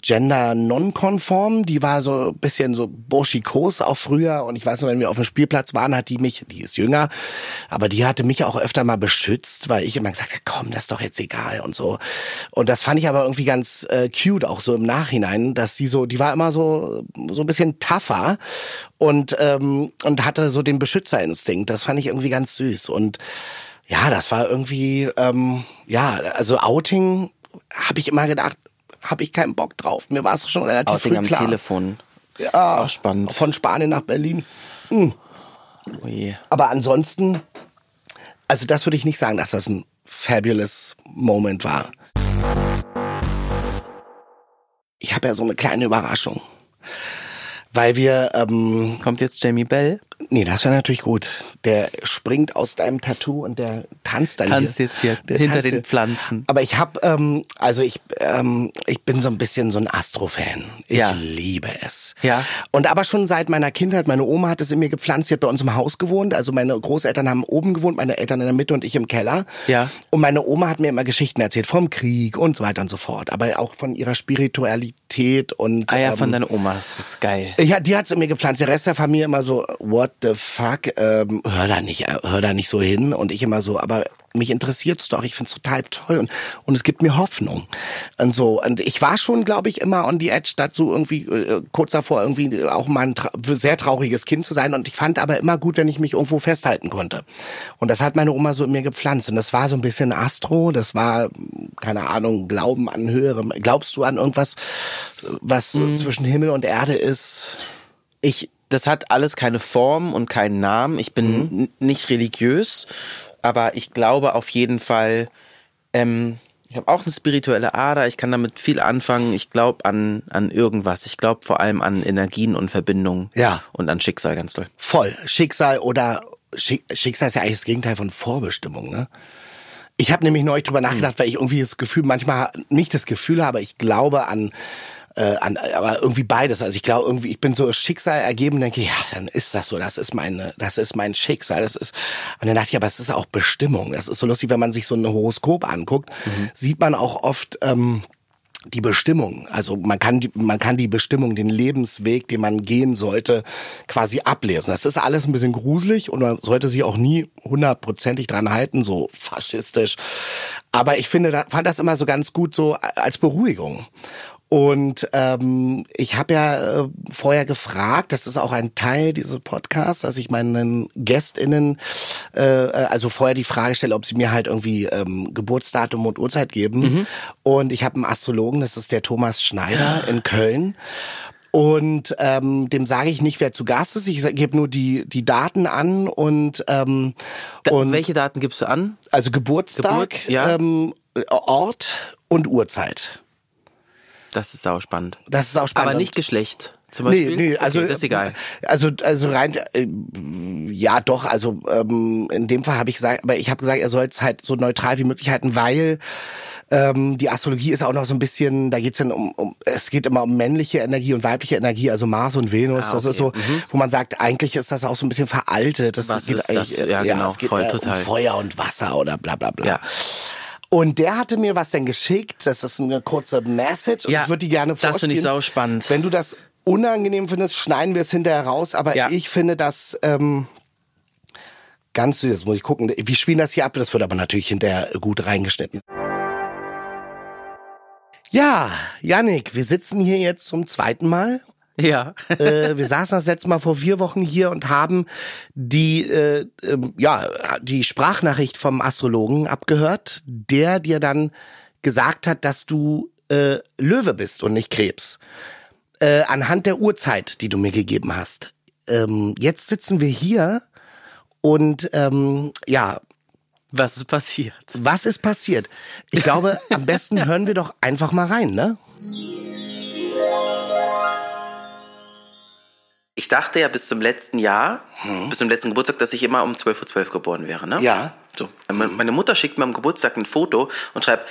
gender non-konform, die war so ein bisschen so burschikos auch früher und ich weiß noch, wenn wir auf dem Spielplatz waren, hat die mich, die ist jünger, aber die hatte mich auch öfter mal beschützt, weil ich immer gesagt habe, komm, das ist doch jetzt egal und so. Und das fand ich aber irgendwie ganz äh, cute auch so im Nachhinein, dass sie so, die war immer so so ein bisschen tougher und ähm, und hatte so den Beschützerinstinkt. Das fand ich irgendwie ganz süß und ja, das war irgendwie ähm, ja, also Outing habe ich immer gedacht, habe ich keinen Bock drauf. Mir war es schon relativ Outing früh am klar. Telefon. Ja, Ist auch spannend. Von Spanien nach Berlin. Oh je. Aber ansonsten, also das würde ich nicht sagen, dass das ein fabulous Moment war. Ich habe ja so eine kleine Überraschung. Weil wir, ähm, Kommt jetzt Jamie Bell? Nee, das wäre natürlich gut. Der springt aus deinem Tattoo und der tanzt dann Tanzt hier. jetzt hier Der hinter den hier. Pflanzen. Aber ich habe, ähm, also ich, ähm, ich bin so ein bisschen so ein Astro-Fan. Ich Ja. liebe es. Ja. Und aber schon seit meiner Kindheit, meine Oma hat es in mir gepflanzt, sie hat bei uns im Haus gewohnt, also meine Großeltern haben oben gewohnt, meine Eltern in der Mitte und ich im Keller. Ja. Und meine Oma hat mir immer Geschichten erzählt vom Krieg und so weiter und so fort, aber auch von ihrer Spiritualität und Ah ja, ähm, von deiner Oma. Das ist geil. ja, die hat's in mir gepflanzt. Der Rest der Familie immer so, what the fuck, ähm, hör da nicht, äh, hör da nicht so hin. Und ich immer so, aber mich interessiert's doch. Ich find's total toll und und es gibt mir Hoffnung und so. Und ich war schon, glaube ich, immer on the edge dazu irgendwie äh, kurz davor irgendwie auch mal ein tra sehr trauriges Kind zu sein. Und ich fand aber immer gut, wenn ich mich irgendwo festhalten konnte. Und das hat meine Oma so in mir gepflanzt. Und das war so ein bisschen Astro. Das war keine Ahnung, Glauben an höherem. Glaubst du an irgendwas, was so zwischen Himmel und Erde ist? Ich, das hat alles keine Form und keinen Namen. Ich bin Mhm. nicht religiös, aber ich glaube auf jeden Fall, ähm, ich habe auch eine spirituelle Ader, ich kann damit viel anfangen. Ich glaube an, an irgendwas. Ich glaube vor allem an Energien und Verbindungen. Ja. Und an Schicksal ganz toll. Voll. Schicksal oder Schick, Schicksal ist ja eigentlich das Gegenteil von Vorbestimmung, ne? Ich habe nämlich neulich drüber nachgedacht, weil ich irgendwie das Gefühl, manchmal nicht das Gefühl habe, ich glaube an äh, an, aber irgendwie beides. Also ich glaube irgendwie, ich bin so Schicksal ergeben, denke, ja, dann ist das so, das ist meine, das ist mein Schicksal, das ist. Und dann dachte ich, aber es ist auch Bestimmung. Das ist so lustig, wenn man sich so ein Horoskop anguckt, mhm. sieht man auch oft. Ähm, die Bestimmung. Also man kann die, man kann die Bestimmung, den Lebensweg, den man gehen sollte, quasi ablesen. Das ist alles ein bisschen gruselig und man sollte sich auch nie hundertprozentig dran halten, so faschistisch. Aber ich finde, fand das immer so ganz gut so als Beruhigung. Und ähm, ich habe ja äh, vorher gefragt, das ist auch ein Teil dieses Podcasts, dass ich meinen GästInnen äh, also vorher die Frage stelle, ob sie mir halt irgendwie ähm, Geburtsdatum und Uhrzeit geben. Mhm. Und ich habe einen Astrologen, das ist der Thomas Schneider in Köln. Und ähm, dem sage ich nicht, wer zu Gast ist. Ich gebe nur die die Daten an und ähm, da, und welche Daten gibst du an? Also Geburtstag, Geburt, ja. ähm, Ort und Uhrzeit. Das ist auch spannend. Das ist auch spannend. Aber nicht Geschlecht. Zum Beispiel? Nee, nee, also okay, das ist egal. Also also rein äh, ja doch, also ähm, in dem Fall habe ich gesagt, aber ich habe gesagt, er soll es halt so neutral wie möglich halten, weil ähm, die Astrologie ist auch noch so ein bisschen, da geht's dann um, um, es geht immer um männliche Energie und weibliche Energie, also Mars und Venus. Ah, okay. Das ist so, mhm. wo man sagt, eigentlich ist das auch so ein bisschen veraltet. Das Was geht ist das? Ja, ja, genau, es geht voll, total. um Feuer und Wasser oder bla bla bla. Ja. Und der hatte mir was denn geschickt. Das ist eine kurze Message und ja, ich würde die gerne vorstellen. Das finde ich sau spannend. Wenn du das unangenehm findest, schneiden wir es hinterher raus. Aber ja. ich finde das ähm, ganz süß. Jetzt muss ich gucken. Wir spielen das hier ab. Das wird aber natürlich hinterher gut reingeschnitten. Ja, Yannick, wir sitzen hier jetzt zum zweiten Mal ja. äh, wir saßen das letzte Mal vor vier Wochen hier und haben die, äh, äh, ja, die Sprachnachricht vom Astrologen abgehört, der dir dann gesagt hat, dass du äh, Löwe bist und nicht Krebs. Äh, anhand der Uhrzeit, die du mir gegeben hast. Ähm, jetzt sitzen wir hier und ähm, ja. Was ist passiert? Was ist passiert? Ich glaube, am besten hören wir doch einfach mal rein, ne? Ich dachte ja bis zum letzten Jahr, hm. bis zum letzten Geburtstag, dass ich immer um 12.12 Uhr geboren wäre. Ne? Ja. So. Meine Mutter schickt mir am Geburtstag ein Foto und schreibt,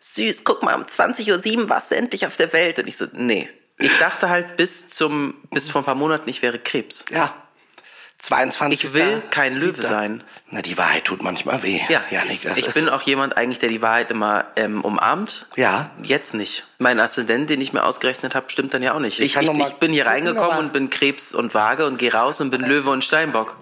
süß, guck mal, um 20.07 Uhr warst du endlich auf der Welt. Und ich so, nee. Ich dachte halt bis zum, bis vor ein paar Monaten, ich wäre Krebs. Ja. 22. Ich will kein Löwe sein. Na, die Wahrheit tut manchmal weh. Ja, ja Nick, das ich ist bin auch jemand eigentlich, der die Wahrheit immer ähm, umarmt. Ja. Jetzt nicht. Mein Aszendent, den ich mir ausgerechnet habe, stimmt dann ja auch nicht. Ich, ich, ich, ich bin hier reingekommen und bin Krebs und Waage und gehe raus und bin Löwe und Steinbock.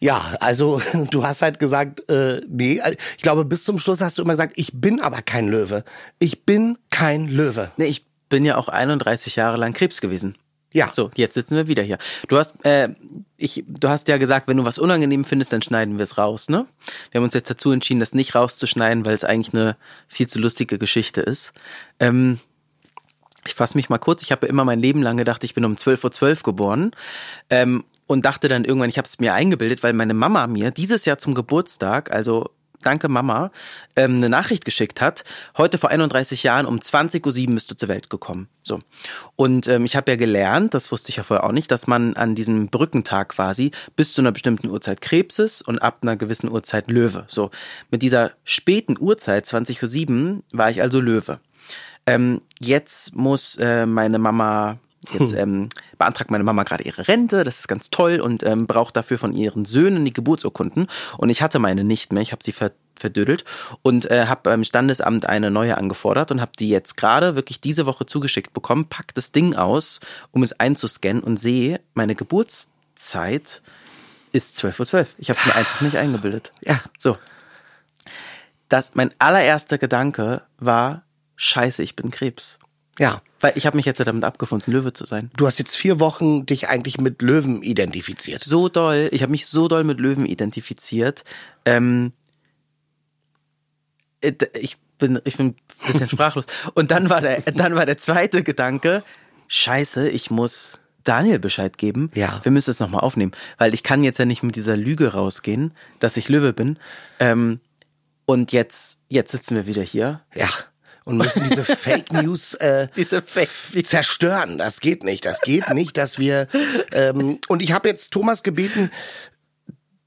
Ja, also du hast halt gesagt, äh, nee, ich glaube bis zum Schluss hast du immer gesagt, ich bin aber kein Löwe. Ich bin kein Löwe. Nee, ich bin ja auch 31 Jahre lang Krebs gewesen. Ja. So, jetzt sitzen wir wieder hier. Du hast, äh, ich, du hast ja gesagt, wenn du was unangenehm findest, dann schneiden wir es raus, ne? Wir haben uns jetzt dazu entschieden, das nicht rauszuschneiden, weil es eigentlich eine viel zu lustige Geschichte ist. Ähm, ich fasse mich mal kurz. Ich habe immer mein Leben lang gedacht, ich bin um 12.12 Uhr .12 geboren. Ähm, und dachte dann irgendwann, ich habe es mir eingebildet, weil meine Mama mir dieses Jahr zum Geburtstag, also danke Mama, ähm, eine Nachricht geschickt hat. Heute vor 31 Jahren um 20.07 Uhr bist du zur Welt gekommen. So. Und ähm, ich habe ja gelernt, das wusste ich ja vorher auch nicht, dass man an diesem Brückentag quasi bis zu einer bestimmten Uhrzeit Krebs ist und ab einer gewissen Uhrzeit Löwe. So. Mit dieser späten Uhrzeit, 20.07 Uhr, war ich also Löwe. Ähm, jetzt muss äh, meine Mama Jetzt hm. ähm, beantragt meine Mama gerade ihre Rente, das ist ganz toll und ähm, braucht dafür von ihren Söhnen die Geburtsurkunden. Und ich hatte meine nicht mehr, ich habe sie ver verdödelt und äh, habe beim Standesamt eine neue angefordert und habe die jetzt gerade wirklich diese Woche zugeschickt bekommen, pack das Ding aus, um es einzuscannen und sehe, meine Geburtszeit ist 12.12 Uhr. 12. Ich habe es mir einfach nicht eingebildet. Ja. So. Das, mein allererster Gedanke war, scheiße, ich bin Krebs. Ja. Weil ich habe mich jetzt damit abgefunden, Löwe zu sein. Du hast jetzt vier Wochen dich eigentlich mit Löwen identifiziert. So doll, ich habe mich so doll mit Löwen identifiziert. Ähm, äh, ich bin, ich bin ein bisschen sprachlos. Und dann war der, dann war der zweite Gedanke, scheiße, ich muss Daniel Bescheid geben. Ja. Wir müssen es nochmal aufnehmen. Weil ich kann jetzt ja nicht mit dieser Lüge rausgehen, dass ich Löwe bin. Ähm, und jetzt, jetzt sitzen wir wieder hier. Ja und müssen diese Fake News, äh, diese Fake zerstören. Das geht nicht. Das geht nicht, dass wir. Ähm, und ich habe jetzt Thomas gebeten,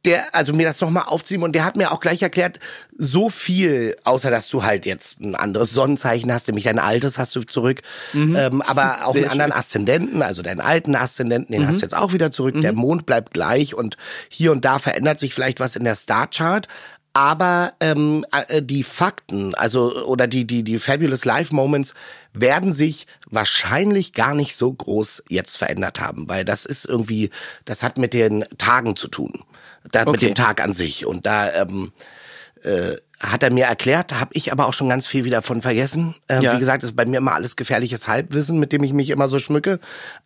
der, also mir das nochmal aufziehen und der hat mir auch gleich erklärt, so viel, außer dass du halt jetzt ein anderes Sonnenzeichen hast, nämlich dein altes hast du zurück, ähm, aber auch Sehr einen anderen schön. Aszendenten, also deinen alten Aszendenten, den hast du jetzt auch wieder zurück, der Mond bleibt gleich und hier und da verändert sich vielleicht was in der Starchart, aber ähm, äh, die Fakten, also oder die die die Fabulous Life Moments werden sich wahrscheinlich gar nicht so groß jetzt verändert haben, weil das ist irgendwie, das hat mit den Tagen zu tun, da mit Okay. dem Tag an sich und da ähm, äh, hat er mir erklärt, habe ich aber auch schon ganz viel wieder von vergessen. Ähm, Ja. Wie gesagt, ist bei mir immer alles gefährliches Halbwissen, mit dem ich mich immer so schmücke.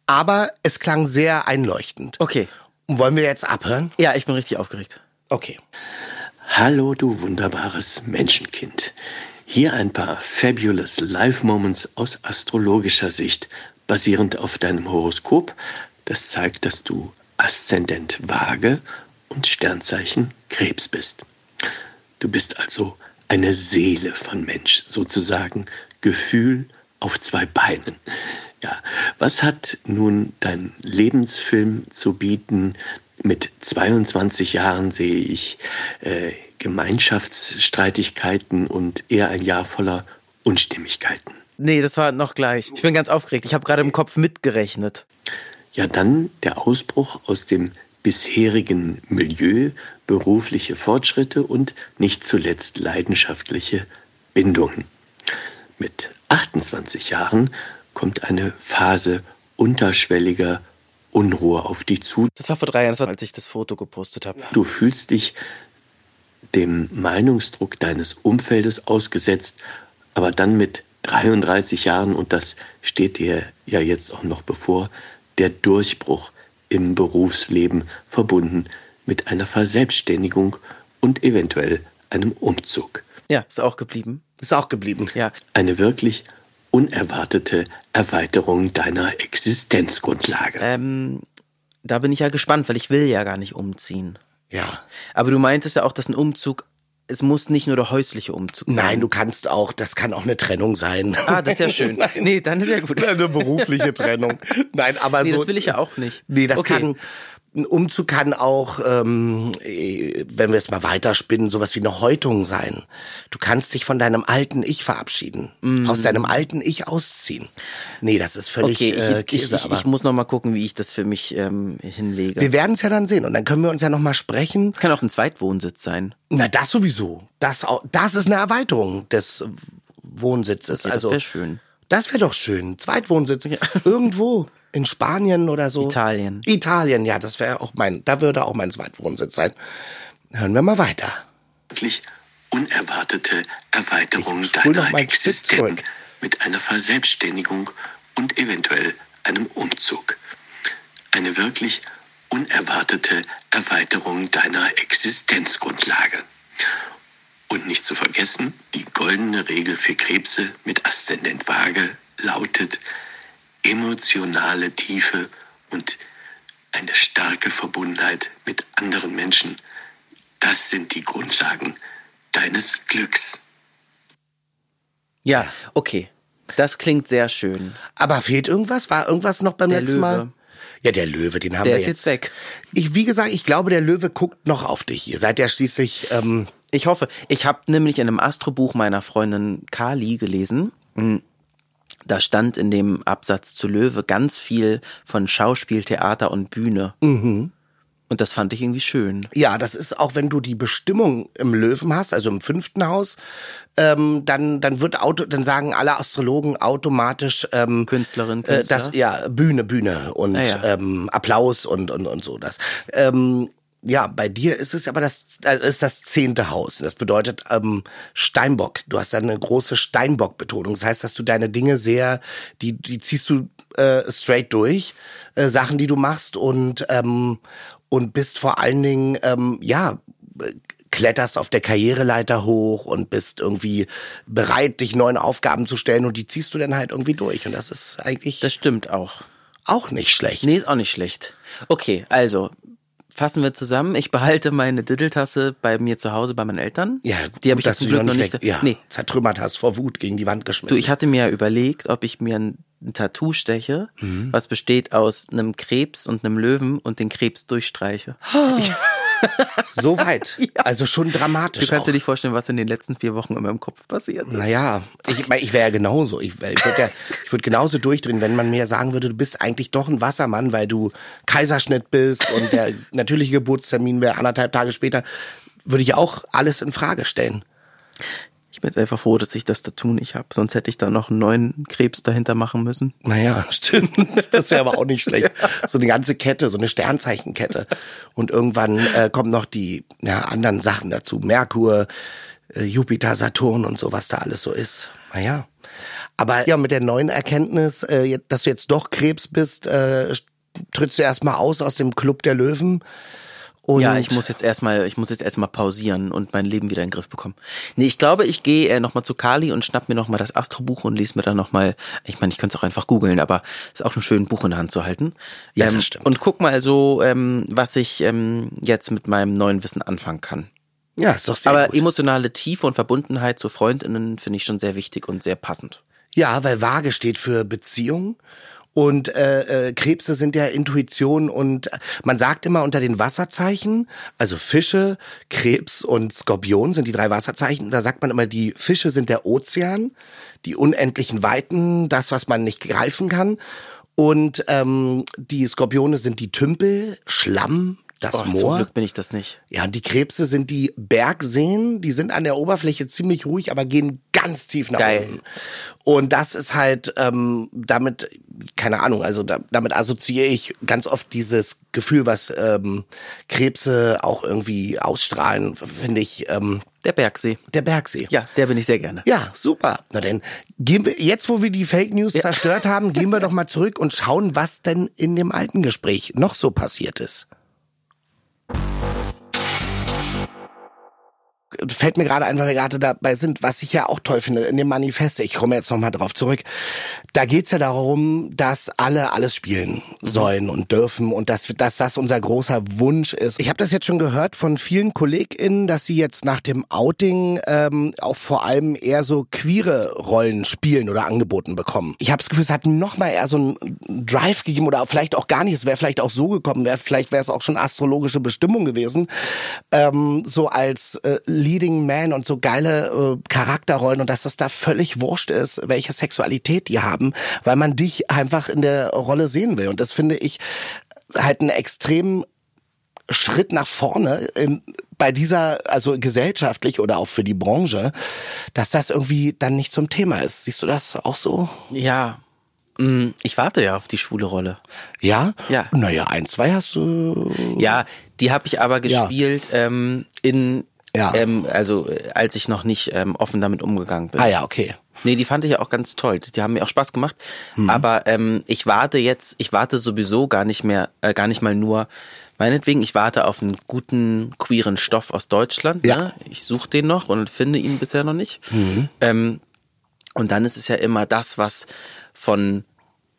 Aber es klang sehr einleuchtend. Okay. Und wollen wir jetzt abhören? Ja, ich bin richtig aufgeregt. Okay. Hallo, du wunderbares Menschenkind. Hier ein paar fabulous Life Moments aus astrologischer Sicht, basierend auf deinem Horoskop. Das zeigt, dass du Aszendent Waage und Sternzeichen Krebs bist. Du bist also eine Seele von Mensch, sozusagen Gefühl auf zwei Beinen. Ja, was hat nun dein Lebensfilm zu bieten? Mit 22 Jahren sehe ich äh, Gemeinschaftsstreitigkeiten und eher ein Jahr voller Unstimmigkeiten. Nee, das war noch gleich. Ich bin ganz aufgeregt. Ich habe gerade im Kopf mitgerechnet. Ja, dann der Ausbruch aus dem bisherigen Milieu, berufliche Fortschritte und nicht zuletzt leidenschaftliche Bindungen. Mit 28 Jahren kommt eine Phase unterschwelliger Unruhe auf dich zu. Das war vor drei Jahren, das war, als ich das Foto gepostet habe. Du fühlst dich dem Meinungsdruck deines Umfeldes ausgesetzt, aber dann mit 33 Jahren, und das steht dir ja jetzt auch noch bevor, der Durchbruch im Berufsleben verbunden mit einer Verselbstständigung und eventuell einem Umzug. Ja, ist auch geblieben. Ist auch geblieben. Ja. Eine wirklich unerwartete Erweiterung deiner Existenzgrundlage. Ähm, da bin ich ja gespannt, weil ich will ja gar nicht umziehen. Ja. Aber du meintest ja auch, dass ein Umzug, es muss nicht nur der häusliche Umzug sein. Nein, du kannst auch, das kann auch eine Trennung sein. Ah, das ist ja schön. Nein. Nee, dann ist ja gut. Eine berufliche Trennung. Nein, aber Nee, so. das will ich ja auch nicht. Nee, das Okay. kann. Ein Umzug kann auch, ähm, äh, wenn wir es mal weiterspinnen, sowas wie eine Häutung sein. Du kannst dich von deinem alten Ich verabschieden, aus deinem alten Ich ausziehen. Nee, das ist völlig Okay, ich, äh, ich, Käse. ich, aber ich muss noch mal gucken, wie ich das für mich ähm, hinlege. wir werden es ja dann sehen und dann können wir uns ja noch mal sprechen. Es kann auch ein Zweitwohnsitz sein. Na, das sowieso. Das, au- das ist eine Erweiterung des Wohnsitzes. Okay, das also wär schön. Das wäre doch schön. Zweitwohnsitz. Irgendwo. In Spanien oder so. Italien. Italien, ja, das wäre auch mein, da würde auch mein Zweitwohnsitz sein. Hören wir mal weiter. wirklich unerwartete Erweiterung Ich spul noch deiner Existenz mit einer Verselbstständigung und eventuell einem Umzug. Eine wirklich unerwartete Erweiterung deiner Existenzgrundlage. Und nicht zu vergessen, die goldene Regel für Krebse mit Aszendent Waage lautet emotionale Tiefe und eine starke Verbundenheit mit anderen Menschen. Das sind die Grundlagen deines Glücks. Ja, okay. Das klingt sehr schön. Aber fehlt irgendwas? War irgendwas noch beim Der letzten Mal? Löwe. Ja, der Löwe, den haben Der wir ist jetzt. jetzt weg. Ich, wie gesagt, ich glaube, der Löwe guckt noch auf dich. Ihr seid ja schließlich, ähm, Ich hoffe. Ich habe nämlich in einem Astrobuch meiner Freundin Kali gelesen. mm, Da stand in dem Absatz zu Löwe ganz viel von Schauspiel, Theater und Bühne. Mhm. Und das fand ich irgendwie schön. ja, das ist auch, wenn du die Bestimmung im Löwen hast, also im fünften Haus, ähm, dann, dann wird Auto, dann sagen alle Astrologen automatisch, ähm, Künstlerin, äh, Künstler. das, ja, Bühne, Bühne und Ah, ja. ähm, Applaus und, und, und so das. Ähm, ja, bei dir ist es aber das, ist das zehnte Haus. Das bedeutet ähm, Steinbock. Du hast da eine große Steinbock-Betonung. Das heißt, dass du deine Dinge sehr, die, die ziehst du äh, straight durch, äh, Sachen, die du machst und ähm, und bist vor allen Dingen ähm, ja kletterst auf der Karriereleiter hoch und bist irgendwie bereit, dich neuen Aufgaben zu stellen und die ziehst du dann halt irgendwie durch und das ist eigentlich Das stimmt auch. auch nicht schlecht. Nee, ist auch nicht schlecht. Okay, also fassen wir zusammen. Ich behalte meine Diddeltasse bei mir zu Hause bei meinen Eltern. Ja, die habe ich jetzt zum Glück noch nicht. weg, ja, Nee, zertrümmert hast, vor Wut gegen die Wand geschmissen. Du, ich hatte mir ja überlegt, ob ich mir ein, ein Tattoo steche, Mhm. was besteht aus einem Krebs und einem Löwen und den Krebs durchstreiche. Ich, So weit. Also schon dramatisch. Du kannst auch. dir nicht vorstellen, was in den letzten vier Wochen in meinem Kopf passiert. ist. Naja, ich, ich wäre ja genauso. Ich, ich würde ja, ich würd genauso durchdrehen, wenn man mir sagen würde, du bist eigentlich doch ein Wassermann, weil du Kaiserschnitt bist und der natürliche Geburtstermin wäre anderthalb Tage später, würde ich auch alles in Frage stellen. Ich bin jetzt einfach froh, dass ich das Tattoo nicht habe. Sonst hätte ich da noch einen neuen Krebs dahinter machen müssen. Naja, stimmt. Das wäre aber auch nicht schlecht. So eine ganze Kette, so eine Sternzeichenkette. Und irgendwann äh, kommen noch die ja, anderen Sachen dazu. Merkur, äh, Jupiter, Saturn und so, was da alles so ist. Naja. Aber ja, mit der neuen Erkenntnis, äh, dass du jetzt doch Krebs bist, äh, trittst du erstmal aus aus dem Club der Löwen. Und ja, ich muss jetzt erstmal, ich muss jetzt erstmal pausieren und mein Leben wieder in den Griff bekommen. Nee, ich glaube, ich gehe äh, nochmal zu Kali und schnapp mir nochmal das Astrobuch und lese mir dann nochmal, ich meine, ich könnte es auch einfach googeln, aber ist auch ein schön Buch in der Hand zu halten. Ja, ähm, das stimmt. Und guck mal so, ähm, was ich ähm, jetzt mit meinem neuen Wissen anfangen kann. Ja, ist doch sehr aber gut. emotionale Tiefe und Verbundenheit zu Freundinnen finde ich schon sehr wichtig und sehr passend. Ja, weil Waage steht für Beziehung. Und äh, äh, Krebse sind ja Intuition und äh, man sagt immer unter den Wasserzeichen, also Fische, Krebs und Skorpion sind die drei Wasserzeichen. Da sagt man immer, die Fische sind der Ozean, die unendlichen Weiten, das, was man nicht greifen kann. Und ähm, die Skorpione sind die Tümpel, Schlamm, das zum Moor. Glück bin ich das nicht. Ja, und die Krebse sind die Bergseen, die sind an der Oberfläche ziemlich ruhig, aber gehen ganz tief nach Geil. unten. Und das ist halt ähm, damit, keine Ahnung, also da, damit assoziiere ich ganz oft dieses Gefühl, was ähm, Krebse auch irgendwie ausstrahlen, finde ich, ähm, Der Bergsee. der Bergsee. Ja, der bin ich sehr gerne. Ja, super. Na denn, gehen wir, jetzt wo wir die Fake News zerstört haben, gehen wir doch mal zurück und schauen, was denn in dem alten Gespräch noch so passiert ist. Fällt mir gerade ein, weil wir gerade dabei sind, was ich ja auch toll finde, in dem Manifest, ich komme jetzt nochmal drauf zurück, da geht's ja darum, dass alle alles spielen sollen und dürfen und dass, dass das unser großer Wunsch ist. Ich habe das jetzt schon gehört von vielen KollegInnen, dass sie jetzt nach dem Outing ähm, auch vor allem eher so queere Rollen spielen oder angeboten bekommen. Ich habe das Gefühl, es hat noch mal eher so einen Drive gegeben oder vielleicht auch gar nicht. Es wäre vielleicht auch so gekommen, wär, vielleicht wäre es auch schon astrologische Bestimmung gewesen, ähm, so als äh, Leading Man und so geile äh, Charakterrollen und dass das da völlig wurscht ist, welche Sexualität die haben, weil man dich einfach in der Rolle sehen will. Und das finde ich halt einen extremen Schritt nach vorne in, bei dieser, also gesellschaftlich oder auch für die Branche, dass das irgendwie dann nicht zum Thema ist. Siehst du das auch so? Ja. Mm, Ich warte ja auf die schwule Rolle. Ja? Ja. Naja, ein, zwei hast du. Ja, die habe ich aber Ja. gespielt ähm, in, Ja. ähm, also äh, als ich noch nicht ähm, offen damit umgegangen bin. Ah ja, okay. Nee, die fand ich ja auch ganz toll. Die haben mir auch Spaß gemacht. Mhm. Aber ähm, ich warte jetzt, ich warte sowieso gar nicht mehr, äh, gar nicht mal nur, meinetwegen, ich warte auf einen guten queeren Stoff aus Deutschland. Ja. Mhm. Ne? Ich suche den noch und finde ihn bisher noch nicht. Ähm, und dann ist es ja immer das, was von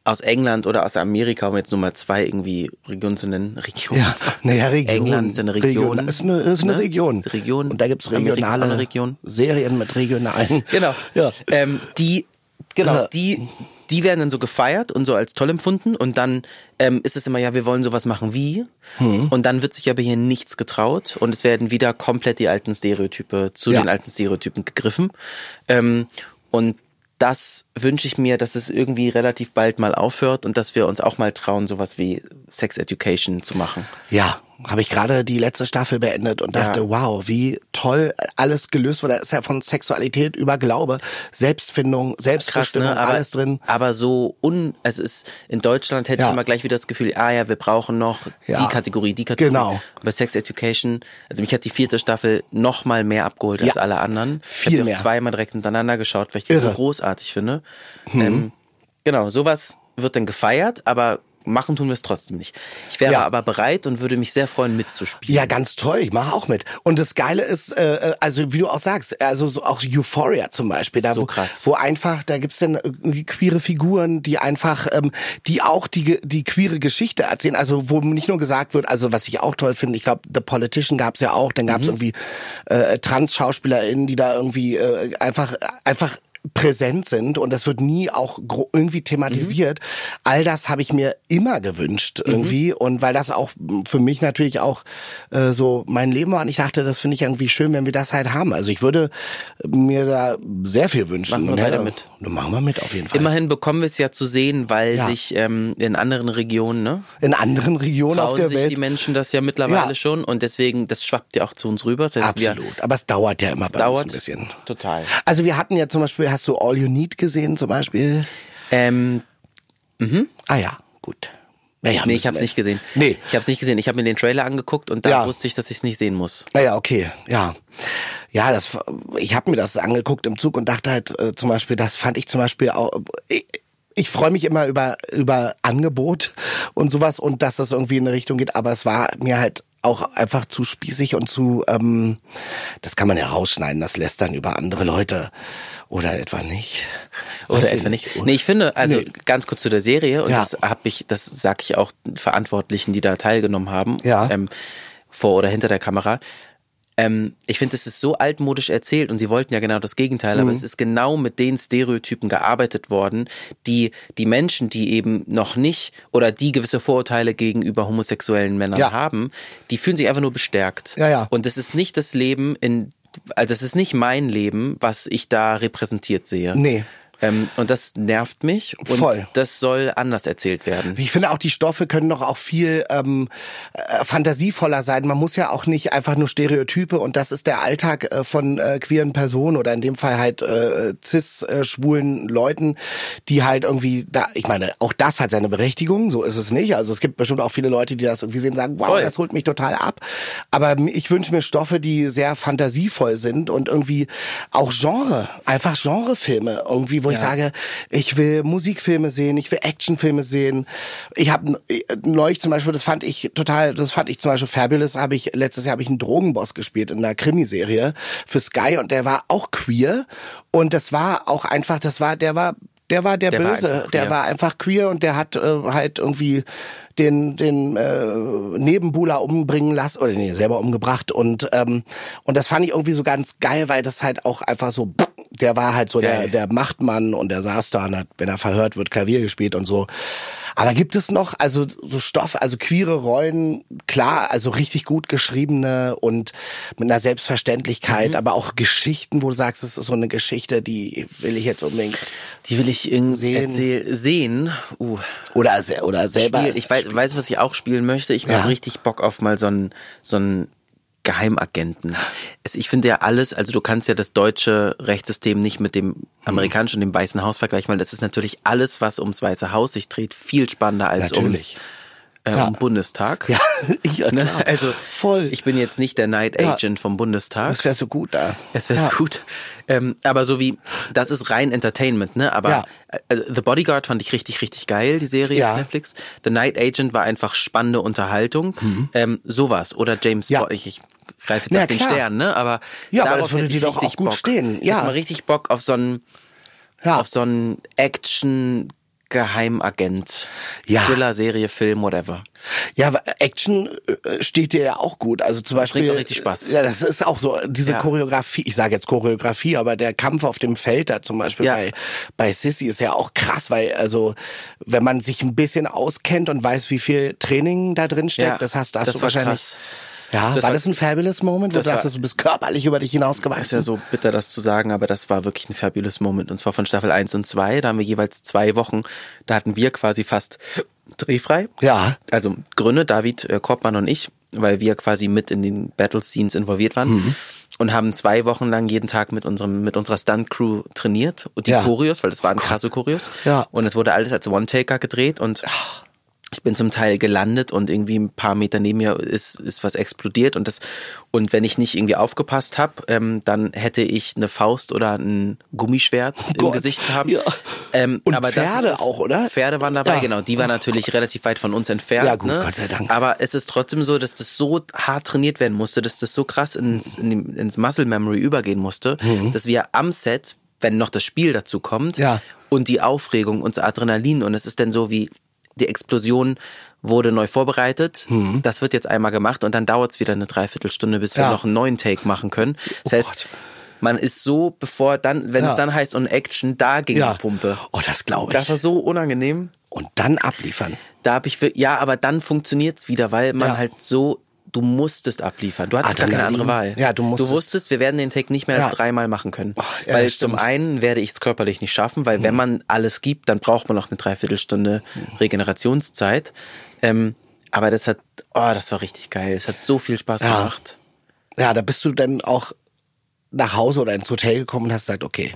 aus England oder aus Amerika, um jetzt Nummer zwei irgendwie Region zu nennen, Region. Ja, naja, Region. England ist eine Region. Ist eine, ist eine Ne? Region. Ist eine Region. Und da gibt's ist auch regionale Region. Serien mit regionalen. Genau. Ja. Ähm, die, genau, Ja. die, die werden dann so gefeiert und so als toll empfunden und dann ähm, ist es immer, ja, wir wollen sowas machen wie. Hm. Und dann wird sich aber hier nichts getraut und es werden wieder komplett die alten Stereotype zu Ja. den alten Stereotypen gegriffen. Ähm, und das wünsche ich mir, dass es irgendwie relativ bald mal aufhört und dass wir uns auch mal trauen, sowas wie Sex Education zu machen. Ja, habe ich gerade die letzte Staffel beendet und dachte, Ja. wow, wie toll alles gelöst wurde. Da ist ja von Sexualität über Glaube, Selbstfindung, Selbstbestimmung, Aber, alles drin. aber so un, also es ist, in Deutschland hätte Ja. ich immer gleich wieder das Gefühl, ah ja, wir brauchen noch Ja. die Kategorie, die Kategorie. Genau. Bei Sex Education, also mich hat die vierte Staffel noch mal mehr abgeholt als alle anderen. Viel ich hab die mehr. auch zweimal direkt hintereinander geschaut, weil ich die so Irre. Mhm. großartig finde. Ähm, genau, sowas wird dann gefeiert, aber machen tun wir es trotzdem nicht. Ich wäre Ja. aber bereit und würde mich sehr freuen, mitzuspielen. Ja, ganz toll. Ich mache auch mit. Und das Geile ist, äh, äh, also wie du auch sagst, also so auch Euphoria zum Beispiel, da So wo, krass. wo einfach, da gibt's dann irgendwie queere Figuren, die einfach, ähm, die auch die die queere Geschichte erzählen. Also wo nicht nur gesagt wird, also was ich auch toll finde, ich glaube, The Politician gab's ja auch, dann Mhm. gab's irgendwie äh, Trans-SchauspielerInnen, die da irgendwie äh, einfach einfach präsent sind und das wird nie auch irgendwie thematisiert. All das habe ich mir immer gewünscht irgendwie und weil das auch für mich natürlich auch äh, so mein Leben war und ich dachte, das finde ich irgendwie schön, wenn wir das halt haben. Also ich würde mir da sehr viel wünschen. Machen wir Und weiter ja, mit. Machen wir mit auf jeden Fall. Immerhin bekommen wir es ja zu sehen, weil Ja. sich ähm, in anderen Regionen, ne, In anderen Regionen auf der sich Welt. die Menschen das ja mittlerweile Ja. schon und deswegen, das schwappt ja auch zu uns rüber. Das heißt, wir, Absolut. Aber es dauert ja immer bei dauert uns ein bisschen. total. Also wir hatten ja zum Beispiel, hast du All You Need gesehen zum Beispiel? Ähm, Ah ja, gut. Naja, nee, ich habe es nicht gesehen. Nee. Ich habe es nicht gesehen. Ich habe mir den Trailer angeguckt und da Ja. wusste ich, dass ich es nicht sehen muss. Naja, okay, ja. Ja, das, ich habe mir das angeguckt im Zug und dachte halt äh, zum Beispiel, das fand ich zum Beispiel auch. Ich, ich freue mich immer über über Angebot und sowas und dass das irgendwie in eine Richtung geht, aber es war mir halt auch einfach zu spießig und zu, ähm, das kann man ja rausschneiden, das lässt dann über andere Leute oder etwa nicht. Oder Weiß etwa nicht. Nee, ich finde, also Nee. ganz kurz zu der Serie, und Ja. das habe ich, das sag ich auch Verantwortlichen, die da teilgenommen haben, Ja. ähm, vor oder hinter der Kamera. Ähm, ich finde, es ist so altmodisch erzählt und sie wollten ja genau das Gegenteil, Mhm. aber es ist genau mit den Stereotypen gearbeitet worden, die die Menschen, die eben noch nicht oder die gewisse Vorurteile gegenüber homosexuellen Männern Ja. haben, die fühlen sich einfach nur bestärkt. Ja, ja. Und das ist nicht das Leben in, also es ist nicht mein Leben, was ich da repräsentiert sehe. Nee. Ähm, und das nervt mich und Voll. das soll anders erzählt werden. Ich finde auch, die Stoffe können doch auch viel ähm, äh, fantasievoller sein. Man muss ja auch nicht einfach nur Stereotype und das ist der Alltag äh, von äh, queeren Personen oder in dem Fall halt äh, cis-schwulen Leuten, die halt irgendwie da, ich meine, auch das hat seine Berechtigung, so ist es nicht. Also es gibt bestimmt auch viele Leute, die das irgendwie sehen und sagen, wow, Voll. das holt mich total ab. Aber ich wünsche mir Stoffe, die sehr fantasievoll sind und irgendwie auch Genre, einfach Genrefilme irgendwie, wo ich sage, ich will Musikfilme sehen, ich will Actionfilme sehen. Ich habe neulich zum Beispiel, das fand ich total, das fand ich zum Beispiel fabulous, habe ich, letztes Jahr habe ich einen Drogenboss gespielt in einer Krimiserie für Sky und der war auch queer. Und das war auch einfach, das war, der war der war der, Der war Böse, einfach der war einfach queer und der hat äh, halt irgendwie den den äh, Nebenbuhler umbringen lassen oder nee, selber umgebracht. Und ähm, und das fand ich irgendwie so ganz geil, weil das halt auch einfach so der war halt so der der Machtmann und der saß da und hat, wenn er verhört wird, Klavier gespielt und so. Aber gibt es noch, also so Stoff, also queere Rollen, klar, also richtig gut geschriebene und mit einer Selbstverständlichkeit, Mhm. aber auch Geschichten, wo du sagst, es ist so eine Geschichte, die will ich jetzt unbedingt Die will ich irgendwie Sehen. erzähl- sehen. Uh, oder oder selber. Spiel. Ich weiß, weiß, was ich auch spielen möchte. Ich Ja. habe richtig Bock auf mal so einen so einen Geheimagenten. Es, ich finde ja alles, also du kannst ja das deutsche Rechtssystem nicht mit dem amerikanischen und dem Weißen Haus vergleichen, weil das ist natürlich alles, was ums Weiße Haus sich dreht, viel spannender als ums Natürlich. äh, Ja. Bundestag. Ja, ja Ne? Also voll. Ich bin jetzt nicht der Night Ja. Agent vom Bundestag. Das wäre so gut da. Es wäre ja. gut. Ähm, aber so wie, das ist rein Entertainment, ne? Aber Ja. also The Bodyguard fand ich richtig, richtig geil, die Serie Ja. auf Netflix. The Night Agent war einfach spannende Unterhaltung. Ähm, sowas. Oder James Mhm. Ja. Bond. Ich, ich greife jetzt Ja, auf den. Stern, ne? Aber Ja, aber das würde ich dir doch richtig auch gut Bock. stehen. Ich Ja. hätte mal richtig Bock auf so einen, Ja. auf so einen Action Geheimagent, Ja. Thriller, Serie, Film, whatever. Ja, Action äh, steht dir ja auch gut. Also zum Beispiel. bringt richtig Spaß. Ja, das ist auch so diese Ja. Choreografie. Ich sage jetzt Choreografie, aber der Kampf auf dem Feld da zum Beispiel Ja. bei bei Sissy ist ja auch krass, weil also wenn man sich ein bisschen auskennt und weiß, wie viel Training da drin steckt, Ja, das hast, hast das du wahrscheinlich. krass. Ja, Das war war- das ein fabulous Moment, wo du war- dachtest, du bist körperlich über dich Ist hinausgewachsen? ja so bitter, das zu sagen, aber das war wirklich ein fabulous Moment. Und zwar von Staffel 1 und 2. Da haben wir jeweils zwei Wochen. Da hatten wir quasi fast drehfrei. Ja. Also Gründe, David äh, Korbmann und ich, weil wir quasi mit in den Battle Scenes involviert waren. Mhm. Und haben zwei Wochen lang jeden Tag mit unserem, mit unserer Stunt-Crew trainiert. Und die Ja. Choreos, weil das waren krasse Choreos. Ja. Und es wurde alles als One-Taker gedreht und ich bin zum Teil gelandet und irgendwie ein paar Meter neben mir ist, ist was explodiert und das und wenn ich nicht irgendwie aufgepasst habe, ähm, dann hätte ich eine Faust oder ein Gummischwert im Gott. Gesicht haben. Ja. Ähm, Und aber Pferde das, auch, oder? Pferde waren dabei, Ja. genau. Die waren natürlich relativ weit von uns entfernt. Ja, gut, ne? Gott sei Dank. Aber es ist trotzdem so, dass das so hart trainiert werden musste, dass das so krass ins, in die, ins Muscle Memory übergehen musste, dass wir am Set, wenn noch das Spiel dazu kommt Mhm. Ja. und die Aufregung und das Adrenalin und es ist dann so wie die Explosion wurde neu vorbereitet. Das wird jetzt einmal gemacht und dann dauert es wieder eine Dreiviertelstunde, bis wir. Ja. noch einen neuen Take machen können. Das Oh heißt, Gott. Man ist so, bevor dann, wenn Ja. es dann heißt und Action, da ging Ja. die Pumpe. Oh, das glaube Das ich. war so unangenehm. Und dann abliefern. Da habe ich, ja, aber dann funktioniert's wieder, weil man Ja. halt so, du musstest abliefern. Du hattest gar keine Adrenalin. andere Wahl. Ja, du musstest. Du wusstest, wir werden den Take nicht mehr Ja. als dreimal machen können. ja, weil zum einen werde ich es körperlich nicht schaffen, weil wenn man alles gibt, dann braucht man noch eine Dreiviertelstunde Regenerationszeit. Ähm, aber das hat, oh, das war richtig geil. Es hat so viel Spaß gemacht. Ja, da bist du dann auch nach Hause oder ins Hotel gekommen und hast gesagt, okay,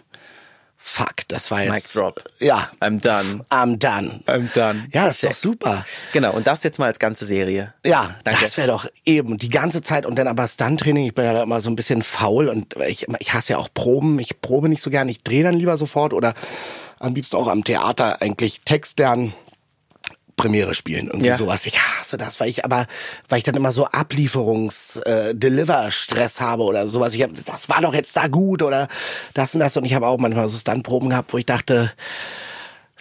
fuck, das war jetzt. Mic drop. Ja. I'm done. I'm done. I'm done. Ja, das ist Check. doch super. Genau, und das jetzt mal als ganze Serie. Ja, Danke. das wäre doch eben die ganze Zeit und dann aber Stunt-Training. Ich bin ja da immer so ein bisschen faul und ich, ich hasse ja auch Proben. Ich probe nicht so gern. Ich drehe dann lieber sofort oder am liebsten auch am Theater eigentlich Text lernen. Premiere spielen, irgendwie Ja. sowas. Ich hasse das, weil ich aber, weil ich dann immer so Ablieferungs, äh, habe oder sowas. Ich hab, das war doch jetzt da gut oder das und das und ich habe auch manchmal so Stunt-Proben gehabt, wo ich dachte,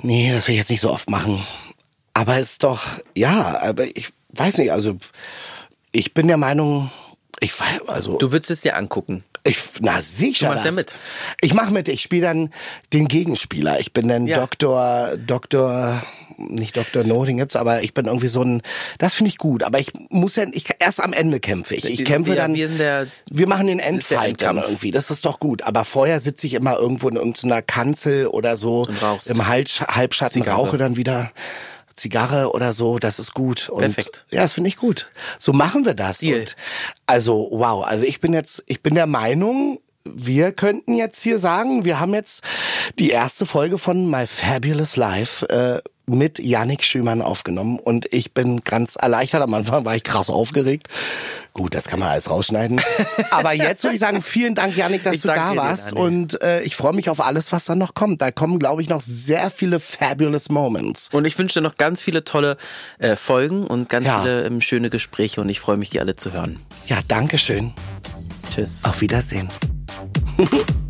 nee, das will ich jetzt nicht so oft machen. Aber es ist doch, ja, aber ich weiß nicht, also ich bin der Meinung, ich weiß, also Du würdest es dir angucken. ich, na sicher. Du machst ja das. mit. Ich mache mit. Ich spiele dann den Gegenspieler. Ich bin dann Ja. Doktor, Doktor, nicht Doktor No, den gibt's, aber ich bin irgendwie so ein. Das finde ich gut. Aber ich muss ja, ich erst am Ende kämpfe ich. Ich kämpfe wir- dann. wir sind der- wir machen den Endfight dann irgendwie. Das ist doch gut. Aber vorher sitze ich immer irgendwo in irgendeiner Kanzel oder so im Halbsch- Halbschatten Zigarre. rauche dann wieder. Zigarre oder so, das ist gut. Und Perfekt. Ja, das finde ich gut. So machen wir das. Und also, wow. Also ich bin jetzt, ich bin der Meinung, wir könnten jetzt hier sagen, wir haben jetzt die erste Folge von My Fabulous Life äh, mit Yannick Schümann aufgenommen und ich bin ganz erleichtert. Am Anfang war ich krass aufgeregt. Gut, das kann man alles rausschneiden. Aber jetzt würde ich sagen, vielen Dank, Yannick, dass Ich du da dir, warst. Und äh, ich freue mich auf alles, was dann noch kommt. Da kommen, glaube ich, noch sehr viele fabulous Moments. Und ich wünsche dir noch ganz viele tolle äh, Folgen und ganz Ja. viele ähm, schöne Gespräche und ich freue mich, die alle zu hören. Ja, danke schön. Tschüss. Auf Wiedersehen.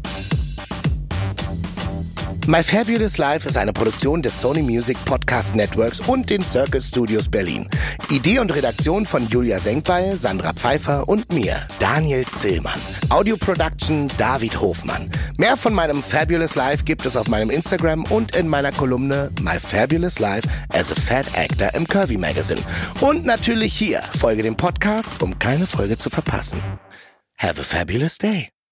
My Fabulous Life ist eine Produktion des Sony Music Podcast Networks und den Circus Studios Berlin. Idee und Redaktion von Julia Senkbeil, Sandra Pfeiffer und mir, Daniel Zillmann. Audio Production David Hofmann. Mehr von meinem Fabulous Life gibt es auf meinem Instagram und in meiner Kolumne My Fabulous Life as a Fat Actor im Curvy Magazine. Und natürlich hier, folge dem Podcast, um keine Folge zu verpassen. Have a fabulous day.